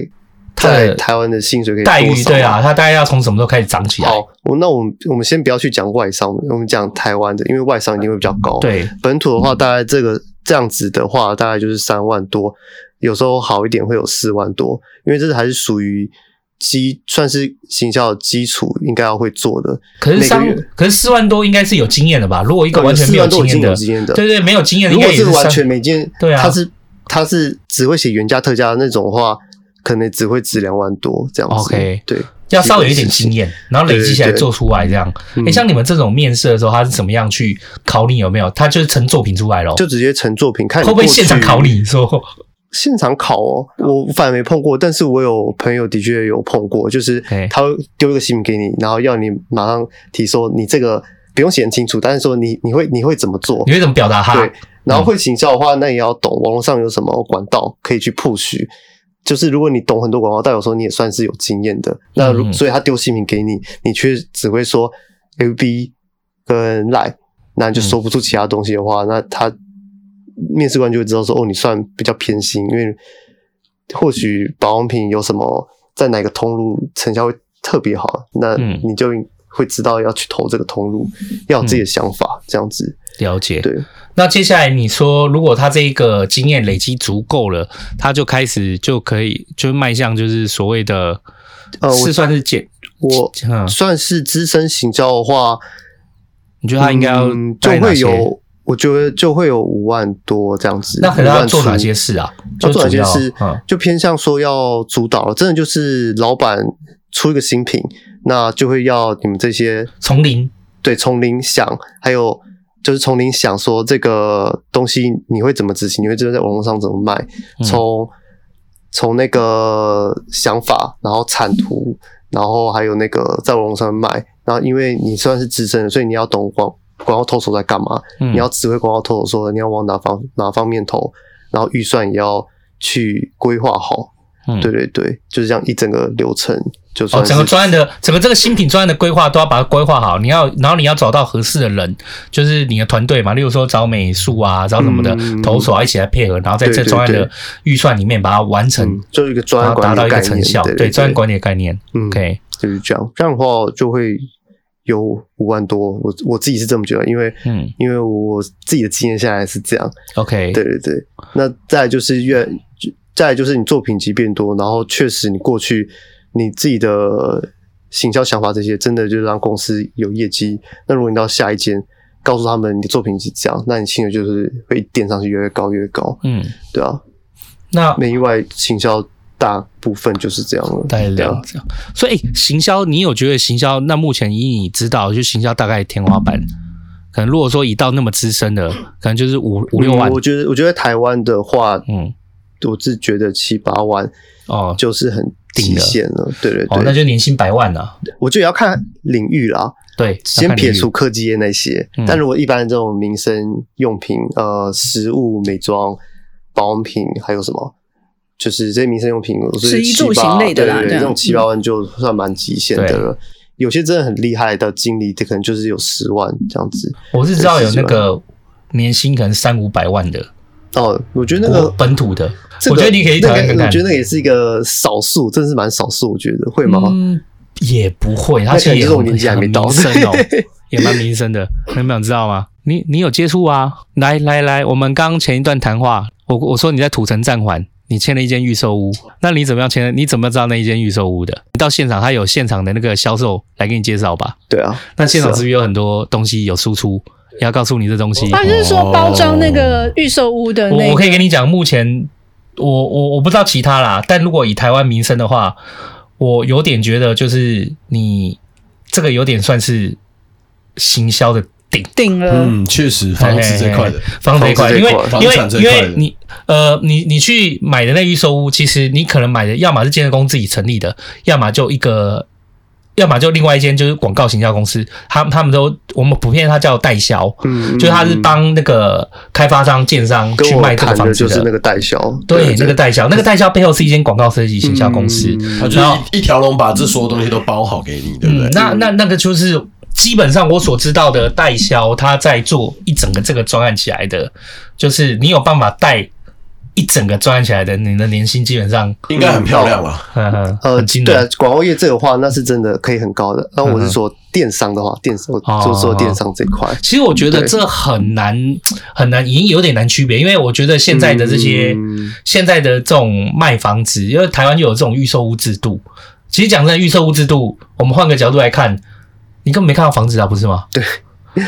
在台湾的薪水可以待遇对啊，他大概要从什么时候开始涨起来？好，那我们我们先不要去讲外商，我们讲台湾的，因为外商一定会比较高。对，本土的话，大概这个这样子的话，大概就是三万多，有时候好一点会有四万多，因为这是还是属于基，算是行销的基础，应该要会做的。可是三，可是四万多应该是有经验的吧？如果一个完全没有经验的，对对，没有经验的，如果是完全没经验，对啊，他是他是只会写原价特价的那种的话。可能只会值两万多这样子，OK，对，要稍微有一点经验，然后累积起来做出来这样。哎，像你们这种面试的时候，他是怎么样去考你有没有？他就是成作品出来咯，就直接成作品，看会不会现场考你说？现场考哦，我反而没碰过，但是我有朋友的确有碰过，就是他会丢一个新闻给你，然后要你马上提说你这个不用写很清楚，但是说你你会你会怎么做？你会怎么表达他？对，然后会行销的话，那也要懂网络上有什么管道可以去 push。就是如果你懂很多广告，代表说你也算是有经验的。那如所以他丢新品给你，你却只会说 FB 跟 Line，那你就说不出其他东西的话，那他面试官就会知道说哦，你算比较偏心，因为或许保养品有什么在哪个通路成效会特别好，那你就会知道要去投这个通路，要有自己的想法，这样子。了解。对。那接下来你说，如果他这一个经验累积足够了，他就开始就可以就迈向就是所谓的呃，是算是简我算是资深行销的话，你觉得他应该要就会有，我觉得就会有五万多这样子。那可能要做哪些事啊？要做哪些事？就偏向说要主导了，真的就是老板出一个新品，那就会要你们这些从零对从零想还有。就是从零想说这个东西你会怎么执行，你会知道在网络上怎么卖，从从、嗯、那个想法，然后产图，然后还有那个在网络上卖，然后因为你算是资深的，所以你要懂广广告投手在干嘛，嗯、你要指挥广告投手说你要往哪方哪方面投，然后预算也要去规划好。嗯，对对对，就是这样一整个流程。就哦，整个专案的整个这个新品专案的规划都要把它规划好。你要，然后你要找到合适的人，就是你的团队嘛。例如说找美术啊，找什么的投手啊，一起来配合，然后在这专案的预算里面把它完成，就一个专案达到一个成效。对，专案管理的概念。嗯，OK，就是这样。这样的话就会有五万多。我我自己是这么觉得，因为嗯，因为我自己的经验下来是这样。OK，对对对。那再来就是越，再来就是你作品集变多，然后确实你过去。你自己的行销想法这些，真的就让公司有业绩。那如果你到下一间，告诉他们你的作品集这样，那你薪水就是会垫上去，越来越高，越高。嗯，对啊。那没意外，行销大部分就是这样了。大概这样。所以，行销，你有觉得行销？那目前以你知道，就行销大概天花板，可能如果说一到那么资深的，可能就是五五六万。我觉得，我觉得台湾的话，嗯，我是觉得七八万哦，就是很。极限了，对对对，哦，那就年薪百万了。我觉得也要看领域啦，对，先撇除科技业那些，嗯、但如果一般这种民生用品，呃，食物、美妆、保养品，还有什么，就是这些民生用品，是衣住行类的啦，对对对，这种七八万就算蛮极限的了。有些真的很厉害的经理，他可能就是有十万这样子。我是知道有那个年薪可能三五百万的。哦，我觉得那个本土的，这个、我觉得你可以谈看看。我觉得那也是一个少数，真的是蛮少数。我觉得会吗？嗯，也不会。他其实这种年纪还没到，哦，[laughs] 也蛮民生的。你们想知道吗？你你有接触啊？来来来，我们刚前一段谈话，我我说你在土城暂缓，你签了一间预售屋，那你怎么样签？你怎么知道那一间预售屋的？你到现场，他有现场的那个销售来给你介绍吧？对啊，那现场是不是有很多东西有输出？要告诉你这东西，他就是说包装那个预售屋的那个。我我可以跟你讲，目前我我我不知道其他啦，但如果以台湾民生的话，我有点觉得就是你这个有点算是行销的顶顶了。嗯，确实房子这块的房子这块，因为因为因为你呃你你去买的那预售屋，其实你可能买的要么是建设公司自己成立的，要么就一个。要么就另外一间就是广告行销公司，他他们都我们普遍他叫代销，嗯，就是他是帮那个开发商、建商去卖这个房子的，就是那个代销，对，对那个代销，那个代销背后是一间广告设计行销公司，嗯、他就一一条龙把这所有东西都包好给你，对不对？嗯、那那那个就是基本上我所知道的代销，他在做一整个这个专案起来的，就是你有办法带。一整个赚起来的，你的年薪基本上应该很漂亮了。呃，对啊，广告业这个话，那是真的可以很高的。那我是说电商的话，电商就是说电商这一块。其实我觉得这很难 [tsk] 很难，已经有点难区别，因为我觉得现在的这些现在的这种卖房子，因为台湾就有这种预售屋制度。其实讲真的，预售屋制度，我们换个角度来看，你根本没看到房子啊，不是吗？对。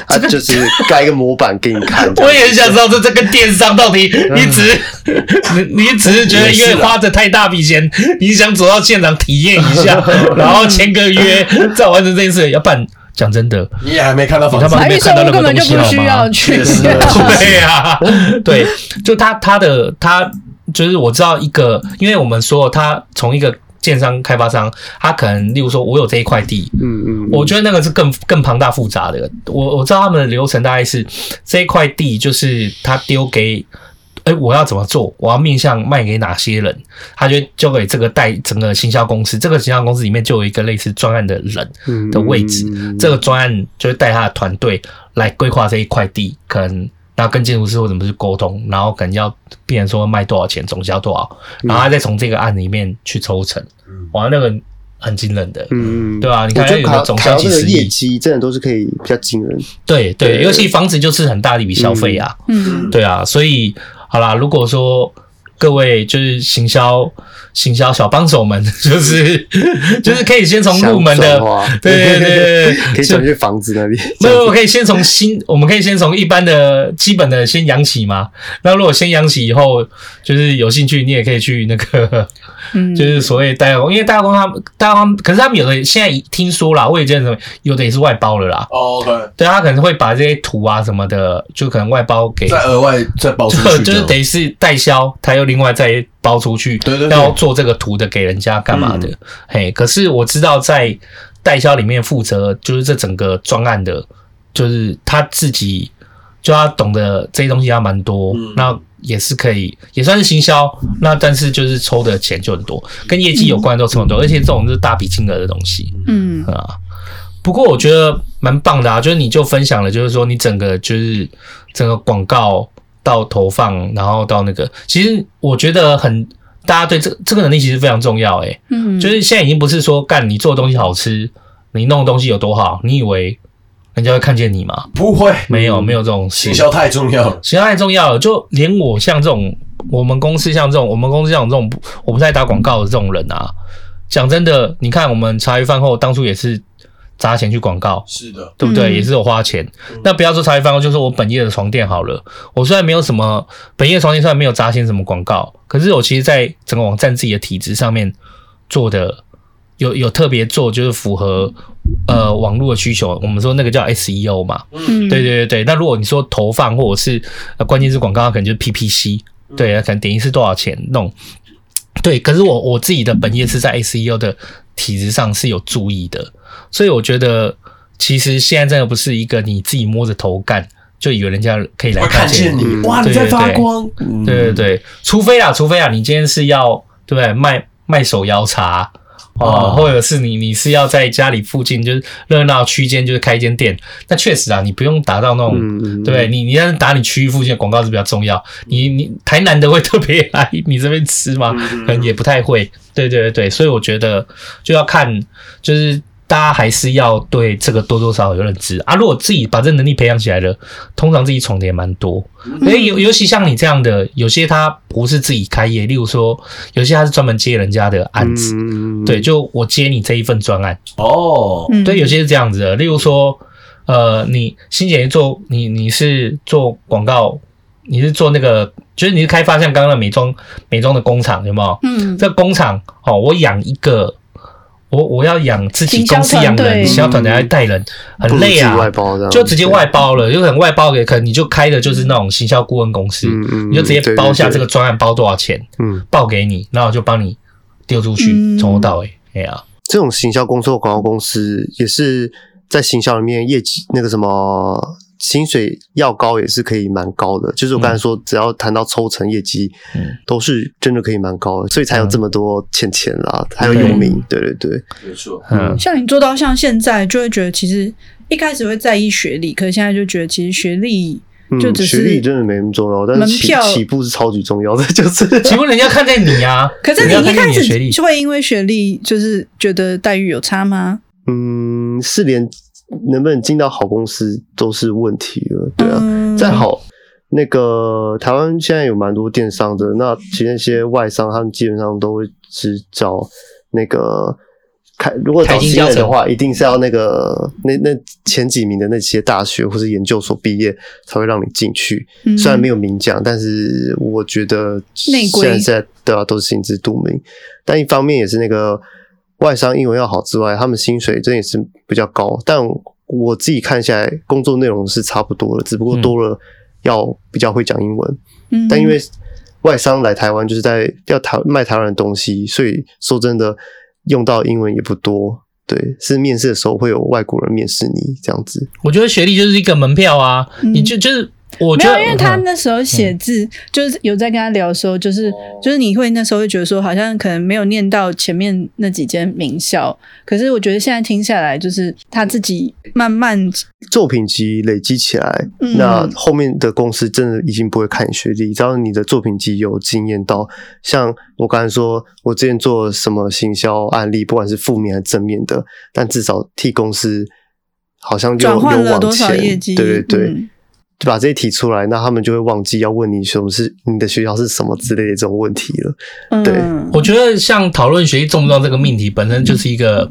这个就是盖一个模板给你看。[laughs] 我也很想知道这这个电商到底，你只你你只是觉得因为花着太大笔钱，你想走到现场体验一下，[laughs] 然后签个约再完成这件事。要不然讲真的，你也还没看到房子，还没看到那个东西好吗？确实，[laughs] 对呀，对，就他他的他就是我知道一个，因为我们说他从一个。建商开发商，他可能例如说，我有这一块地，嗯嗯，我觉得那个是更更庞大复杂的。我我知道他们的流程大概是这一块地，就是他丢给，哎，我要怎么做？我要面向卖给哪些人？他就交给这个带整个行销公司，这个行销公司里面就有一个类似专案的人的位置，这个专案就会带他的团队来规划这一块地，可能。然后跟建筑师或者什么去沟通，然后可能要变成说卖多少钱，总销多少，然后他再从这个案里面去抽成，哇，那个很惊人的，嗯，对吧？你看有的总销几十亿，业绩真的都是可以比较惊人，对对，尤其房子就是很大的一笔消费啊，嗯，对啊，所以好啦，如果说各位就是行销。行销小帮手们，[laughs] 就是就是可以先从入门的，对对对对，可以转去房子那里。没有，我可以先从新，我们可以先从一般的基本的先养起嘛。那如果先养起以后，就是有兴趣，你也可以去那个，嗯，就是所谓代工，因为代工他们代工，可是他们有的现在听说啦，我也觉得什么，有的也是外包了啦。哦，OK，对，他可能会把这些图啊什么的，就可能外包给，再额外再包出去，就是等于是代销，他又另外再。包出去，对对对，要做这个图的给人家干嘛的？嗯、嘿，可是我知道在代销里面负责就是这整个专案的，就是他自己就要懂得这些东西要蛮多，嗯、那也是可以也算是行销，那但是就是抽的钱就很多，跟业绩有关的都抽很多，嗯、而且这种是大笔金额的东西，嗯。啊。不过我觉得蛮棒的啊，就是你就分享了，就是说你整个就是整个广告到投放，然后到那个，其实我觉得很。大家对这这个能力其实非常重要，诶，嗯，就是现在已经不是说干你做的东西好吃，你弄的东西有多好，你以为人家会看见你吗？不会，没有没有这种事。行销太重要了，行销太重要了，就连我像这种我们公司像这种我们公司像这种我不太打广告的这种人啊，讲真的，你看我们茶余饭后当初也是。砸钱去广告，是的，对不对？嗯、也是有花钱。嗯、那不要说茶余饭后，就是我本业的床垫好了。我虽然没有什么本业床垫，虽然没有砸钱什么广告，可是我其实在整个网站自己的体质上面做的有有特别做，就是符合呃网络的需求。我们说那个叫 SEO 嘛，嗯，对对对对。那如果你说投放或者是呃关键字广告，可能就是 PPC，对啊，可能点击是多少钱弄。对，可是我我自己的本业是在 SEO 的体质上是有注意的。所以我觉得，其实现在真的不是一个你自己摸着头干就以为人家可以来看见你，哇，你在发光，对对对，除非啊，除非啊，你今天是要对不对卖卖手摇茶哦，或者是你你是要在家里附近就是热闹区间就是开一间店，那确实啊，你不用打到那种对你你要是打你区域附近的广告是比较重要，你你台南的会特别来你这边吃吗？可能也不太会，对对对对，所以我觉得就要看就是。大家还是要对这个多多少少有认知啊！如果自己把这能力培养起来了，通常自己闯的也蛮多。因为，尤尤其像你这样的，有些他不是自己开业，例如说，有些他是专门接人家的案子，嗯、对，就我接你这一份专案哦，对，有些是这样子的。例如说，呃，你欣姐做你你是做广告，你是做那个，就是你是开发像刚刚的美妆美妆的工厂，有没有？嗯，这工厂哦，我养一个。我我要养自己公司养人，小团队来带人，很累啊，就直接外包了，有可能外包给，可能你就开的就是那种行销顾问公司，你就直接包下这个专案，包多少钱，嗯，报给你，然后就帮你丢出去，从头到尾，哎呀，这种行销公司或广告公司也是在行销里面业绩那个什么。薪水要高也是可以蛮高的，就是我刚才说，只要谈到抽成业绩，嗯，都是真的可以蛮高的，所以才有这么多欠钱啦，嗯、还有有名，对对对，没错。嗯，像你做到像现在，就会觉得其实一开始会在意学历，可是现在就觉得其实学历就只是、嗯、学历真的没那么重要，但是起门票起步是超级重要的，[laughs] 就是。起步人家看在你啊，可是你一开始就会因为学历就是觉得待遇有差吗？嗯，是连。能不能进到好公司都是问题了，对啊。嗯、再好，那个台湾现在有蛮多电商的，那其实那些外商他们基本上都会只找那个开，如果找新人的话，一定是要那个那那前几名的那些大学或是研究所毕业才会让你进去。嗯、虽然没有明讲，但是我觉得现在现在对啊都是心知肚明。但一方面也是那个。外商英文要好之外，他们薪水真的也是比较高。但我自己看下来，工作内容是差不多的，只不过多了要比较会讲英文。嗯，但因为外商来台湾就是在要台卖台湾的东西，所以说真的用到英文也不多。对，是面试的时候会有外国人面试你这样子。我觉得学历就是一个门票啊，嗯、你就就是。我没有，因为他那时候写字，嗯、就是有在跟他聊的时候，就是、哦、就是你会那时候会觉得说，好像可能没有念到前面那几间名校，可是我觉得现在听下来，就是他自己慢慢作品集累积起来，嗯、那后面的公司真的已经不会看学历，只要你的作品集有经验到，像我刚才说，我之前做什么行销案例，不管是负面还是正面的，但至少替公司好像就有往前，转换了多少业绩，对对对。把这些提出来，那他们就会忘记要问你什么是你的学校是什么之类的这种问题了。对，嗯、我觉得像讨论学历重不重要这个命题本身就是一个，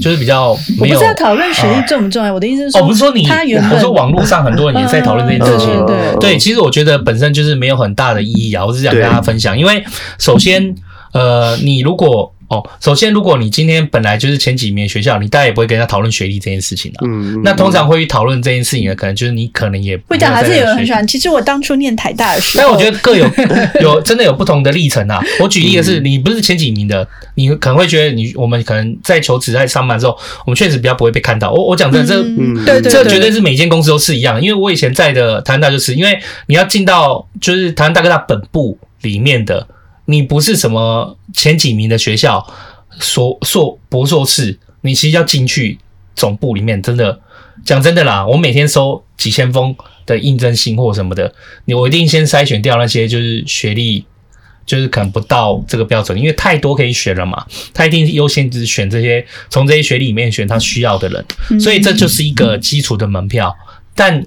就是比较没有。我不是要讨论学历重不重要，啊、我的意思是说，哦，不是说你，我说网络上很多人也在讨论这件事情。对，其实我觉得本身就是没有很大的意义啊。我只是想跟大家分享，因为首先，呃，你如果哦，首先，如果你今天本来就是前几名学校，你大概也不会跟人家讨论学历这件事情的。嗯，那通常会去讨论这件事情的，可能就是你可能也会讲，还是有人很喜欢。其实我当初念台大的时候，但我觉得各有有真的有不同的历程啊。[laughs] 我举例的是，你不是前几名的，你可能会觉得你我们可能在求职在上班的时候，我们确实比较不会被看到。我我讲真的，这嗯，对对，这绝对是每间公司都是一样。因为我以前在的台湾大就是，因为你要进到就是台湾大哥大本部里面的。你不是什么前几名的学校，硕硕博硕士，你其实要进去总部里面，真的讲真的啦，我每天收几千封的应征信或什么的，你我一定先筛选掉那些就是学历，就是可能不到这个标准，因为太多可以选了嘛，他一定优先只选这些，从这些学历里面选他需要的人，所以这就是一个基础的门票，但。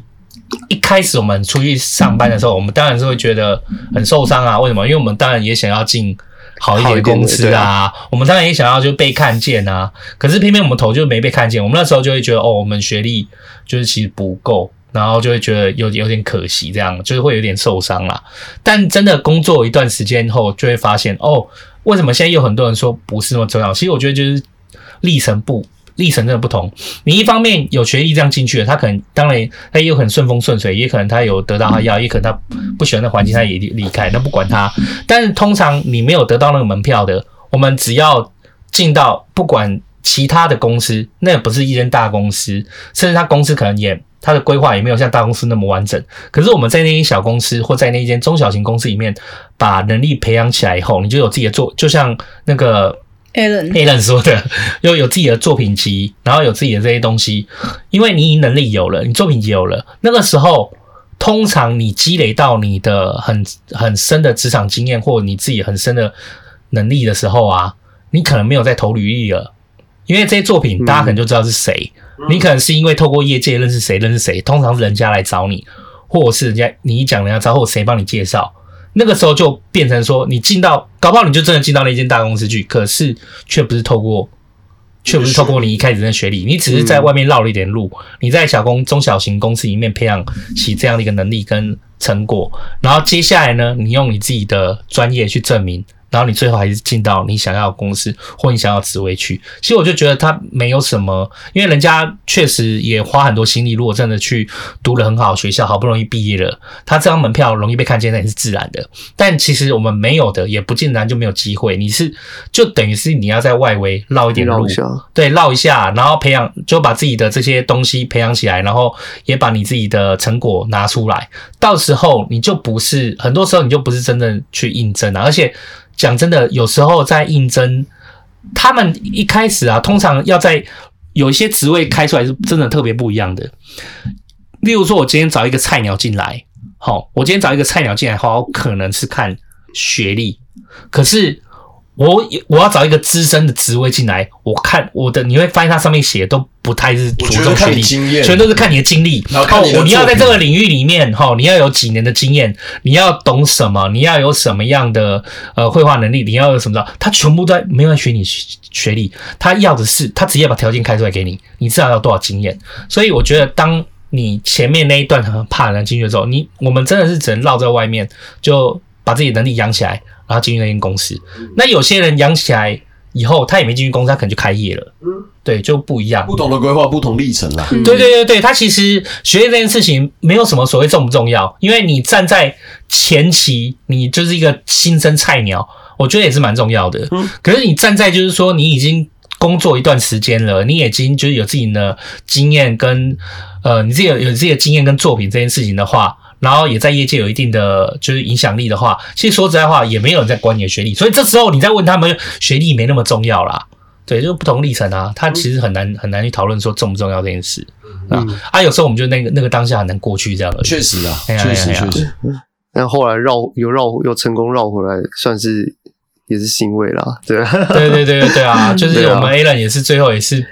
一开始我们出去上班的时候，我们当然是会觉得很受伤啊。为什么？因为我们当然也想要进好一点的公司啊，我们当然也想要就被看见啊。可是偏偏我们头就没被看见，我们那时候就会觉得哦，我们学历就是其实不够，然后就会觉得有有点可惜，这样就是会有点受伤啦。但真的工作一段时间后，就会发现哦，为什么现在有很多人说不是那么重要？其实我觉得就是历程不。历程真的不同，你一方面有学历这样进去了，他可能当然他也有很顺风顺水，也可能他有得到他要，也可能他不喜欢的环境，他也离开，那不管他。但是通常你没有得到那个门票的，我们只要进到不管其他的公司，那也不是一间大公司，甚至他公司可能也他的规划也没有像大公司那么完整。可是我们在那间小公司或在那间中小型公司里面，把能力培养起来以后，你就有自己的做，就像那个。Alan 说的，又有自己的作品集，然后有自己的这些东西，因为你能力有了，你作品集有了，那个时候，通常你积累到你的很很深的职场经验，或你自己很深的能力的时候啊，你可能没有在投履历了，因为这些作品大家可能就知道是谁，你可能是因为透过业界认识谁，认识谁，通常是人家来找你，或者是人家你一讲人家知道，或谁帮你介绍。那个时候就变成说，你进到，搞不好你就真的进到那间大公司去，可是却不是透过，却不是透过你一开始的学历，你只是在外面绕了一点路，你在小公中小型公司里面培养起这样的一个能力跟成果，然后接下来呢，你用你自己的专业去证明。然后你最后还是进到你想要的公司或你想要职位去，其实我就觉得他没有什么，因为人家确实也花很多心力，如果真的去读了很好的学校，好不容易毕业了，他这张门票容易被看见，那也是自然的。但其实我们没有的，也不尽然就没有机会。你是就等于是你要在外围绕一点路，对，绕一下，然后培养，就把自己的这些东西培养起来，然后也把你自己的成果拿出来，到时候你就不是，很多时候你就不是真正去应征了，而且。讲真的，有时候在应征，他们一开始啊，通常要在有一些职位开出来是真的特别不一样的。例如说，我今天找一个菜鸟进来，好，我今天找一个菜鸟进来的话，我可能是看学历，可是。我我要找一个资深的职位进来，我看我的你会发现它上面写的都不太是着重学历，全都是看你的经历。然后看你，你要在这个领域里面哈，你要有几年的经验，你要懂什么，你要有什么样的呃绘画能力，你要有什么的，他全部都在没有学你学历，他要的是他直接把条件开出来给你，你至少要多少经验。所以我觉得，当你前面那一段很怕人进去的时候，你我们真的是只能绕在外面，就把自己的能力养起来。然后进入那间公司，那有些人养起来以后，他也没进去公司，他可能就开业了。嗯，对，就不一样，不同的规划，不同历程啦。对对对对，他其实学业这件事情没有什么所谓重不重要，因为你站在前期，你就是一个新生菜鸟，我觉得也是蛮重要的。嗯，可是你站在就是说，你已经工作一段时间了，你已经就是有自己的经验跟呃，你自己有有自己的经验跟作品这件事情的话。然后也在业界有一定的就是影响力的话，其实说实在话，也没有人在管你的学历，所以这时候你再问他们，学历没那么重要啦。对，就是不同历程啊，他其实很难很难去讨论说重不重要这件事啊。啊，有时候我们就那个那个当下很难过去这样的。确实啊，确实确实。但后来绕又绕又成功绕回来，算是也是欣慰啦。对，对对对对啊，[laughs] 就是我们 Alan 也是最后也是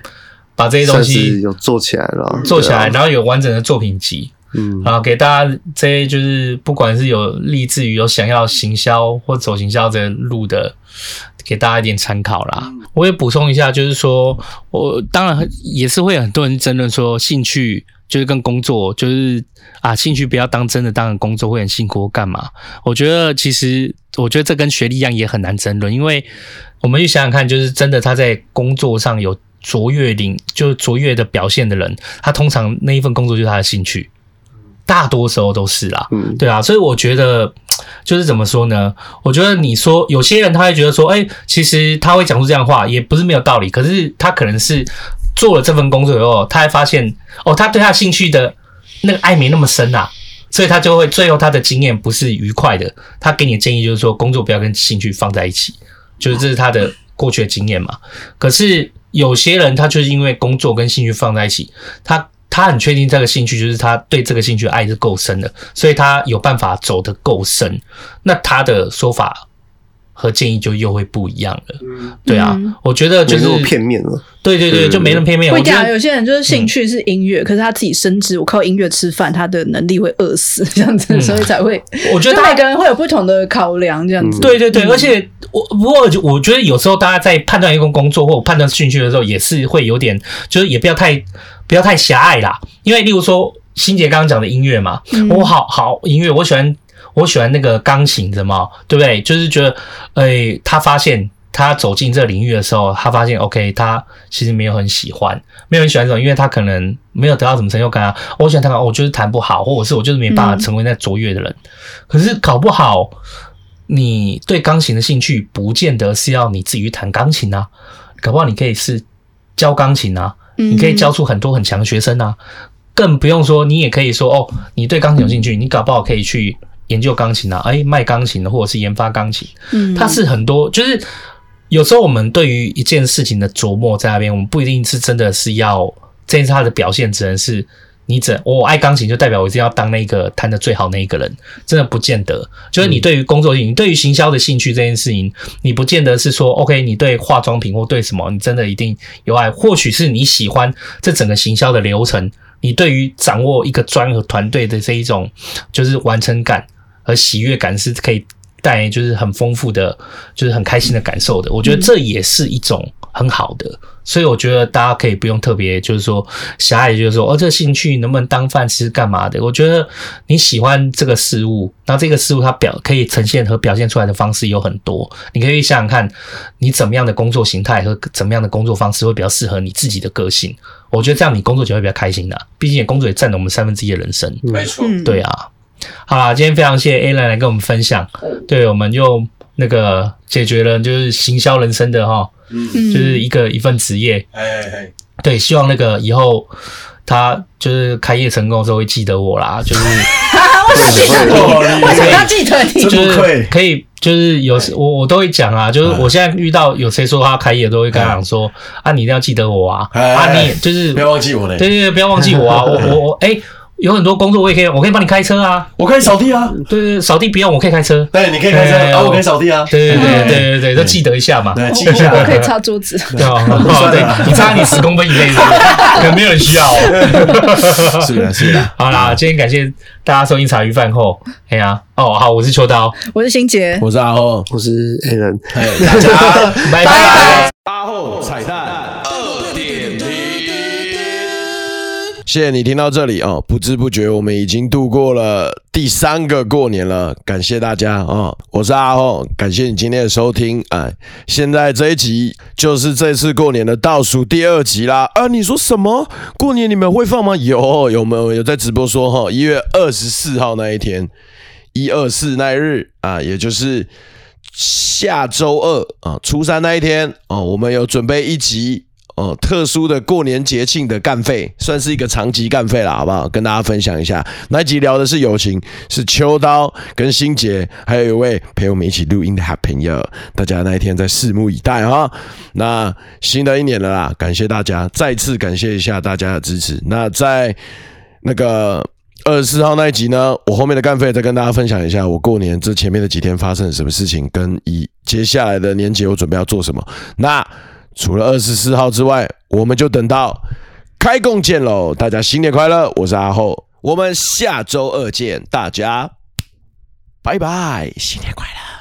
把这些东西有做起来了，做起来，然后有完整的作品集。嗯，啊给大家这些就是不管是有立志于有想要行销或走行销这路的，给大家一点参考啦。我也补充一下，就是说我当然也是会有很多人争论说，兴趣就是跟工作就是啊，兴趣不要当真的当然工作会很辛苦或干嘛。我觉得其实我觉得这跟学历一样也很难争论，因为我们去想想看，就是真的他在工作上有卓越领，就卓越的表现的人，他通常那一份工作就是他的兴趣，大多时候都是啦，嗯，对啊，所以我觉得 [tsk] 就是怎么说呢？我觉得你说有些人他会觉得说，哎，其实他会讲出这样的话也不是没有道理，可是他可能是做了这份工作以后，他还发现哦，他对他兴趣的那个爱没那么深啊。所以他就会最后他的经验不是愉快的，他给你的建议就是说工作不要跟兴趣放在一起，就是这是他的过去的经验嘛。可是有些人他就是因为工作跟兴趣放在一起，他他很确定这个兴趣就是他对这个兴趣爱是够深的，所以他有办法走得够深。那他的说法。和建议就又会不一样了，对啊，嗯、我觉得就是片面了，对对对，就没那么片面。会讲有些人就是兴趣是音乐，嗯、可是他自己深知我靠音乐吃饭，他的能力会饿死这样子，嗯、所以才会。我觉得每个人会有不同的考量，这样子。对对对，而且我不过我觉得有时候大家在判断一个工作或判断兴趣的时候，也是会有点，就是也不要太不要太狭隘啦。因为例如说欣姐刚刚讲的音乐嘛，嗯、我好好音乐，我喜欢。我喜欢那个钢琴的嘛，对不对？就是觉得，哎、欸，他发现他走进这个领域的时候，他发现，OK，他其实没有很喜欢，没有很喜欢这种，因为他可能没有得到什么成就感啊。我喜欢弹，我就是弹不好，或者是我就是没办法成为那卓越的人。嗯、可是搞不好，你对钢琴的兴趣，不见得是要你自己去弹钢琴啊。搞不好你可以是教钢琴啊，你可以教出很多很强的学生啊。更不用说，你也可以说，哦，你对钢琴有兴趣，你搞不好可以去。研究钢琴啊，哎，卖钢琴的，或者是研发钢琴，嗯，它是很多，就是有时候我们对于一件事情的琢磨在那边，我们不一定是真的是要这件事它的表现，只能是你只我爱钢琴就代表我一定要当那个弹的最好那一个人，真的不见得。就是你对于工作性，你对于行销的兴趣这件事情，你不见得是说 OK，你对化妆品或对什么，你真的一定有爱，或许是你喜欢这整个行销的流程，你对于掌握一个专和团队的这一种就是完成感。和喜悦感是可以带，就是很丰富的，就是很开心的感受的。我觉得这也是一种很好的，所以我觉得大家可以不用特别，就是说狭隘，就是说哦，这个兴趣能不能当饭吃，干嘛的？我觉得你喜欢这个事物，那这个事物它表可以呈现和表现出来的方式有很多。你可以想想看，你怎么样的工作形态和怎么样的工作方式会比较适合你自己的个性。我觉得这样你工作就会比较开心的。毕竟工作也占了我们三分之一的人生。没错，对啊。好啦，今天非常谢谢 Alan 来跟我们分享，对，我们又那个解决了就是行销人生的哈，嗯，就是一个一份职业，哎哎哎，对，希望那个以后他就是开业成功的时候会记得我啦，就是为什么记得你？为什么要记得你？就是可以，就是有时我我都会讲啊，就是我现在遇到有谁说他开业，都会跟他讲说啊，你一定要记得我啊，啊，你就是不要忘记我嘞，对对对，不要忘记我啊，我我我 [laughs] 哎。有很多工作我也可以，我可以帮你开车啊，我可以扫地啊，对对，扫地不用，我可以开车。对，你可以开车，然后我可以扫地啊。对对对对对，都记得一下嘛。对，记一下。我可以擦桌子。[laughs] 对啊，[laughs] 对，你擦你十公分以内的，[laughs] 可能没有人需要。是的，是的。好啦，今天感谢大家收听茶余饭后。哎呀，哦，好，我是秋刀，我是欣杰，我是阿后，我是 Alan。大家拜拜。阿后彩蛋。谢谢你听到这里哦，不知不觉我们已经度过了第三个过年了，感谢大家哦，我是阿后，感谢你今天的收听，哎，现在这一集就是这次过年的倒数第二集啦。啊，你说什么？过年你们会放吗？有，有没有有在直播说哈，一月二十四号那一天，一二四那一日啊，也就是下周二啊，初三那一天哦，我们有准备一集。哦，特殊的过年节庆的干费，算是一个长期干费了，好不好？跟大家分享一下，那一集聊的是友情，是秋刀跟新杰，还有一位陪我们一起录音的好朋友，大家那一天再拭目以待哈。那新的一年了啦，感谢大家，再次感谢一下大家的支持。那在那个二十四号那一集呢，我后面的干费再跟大家分享一下，我过年这前面的几天发生了什么事情，跟以接下来的年节我准备要做什么。那除了二十四号之外，我们就等到开工见喽！大家新年快乐！我是阿后，我们下周二见，大家拜拜，新年快乐！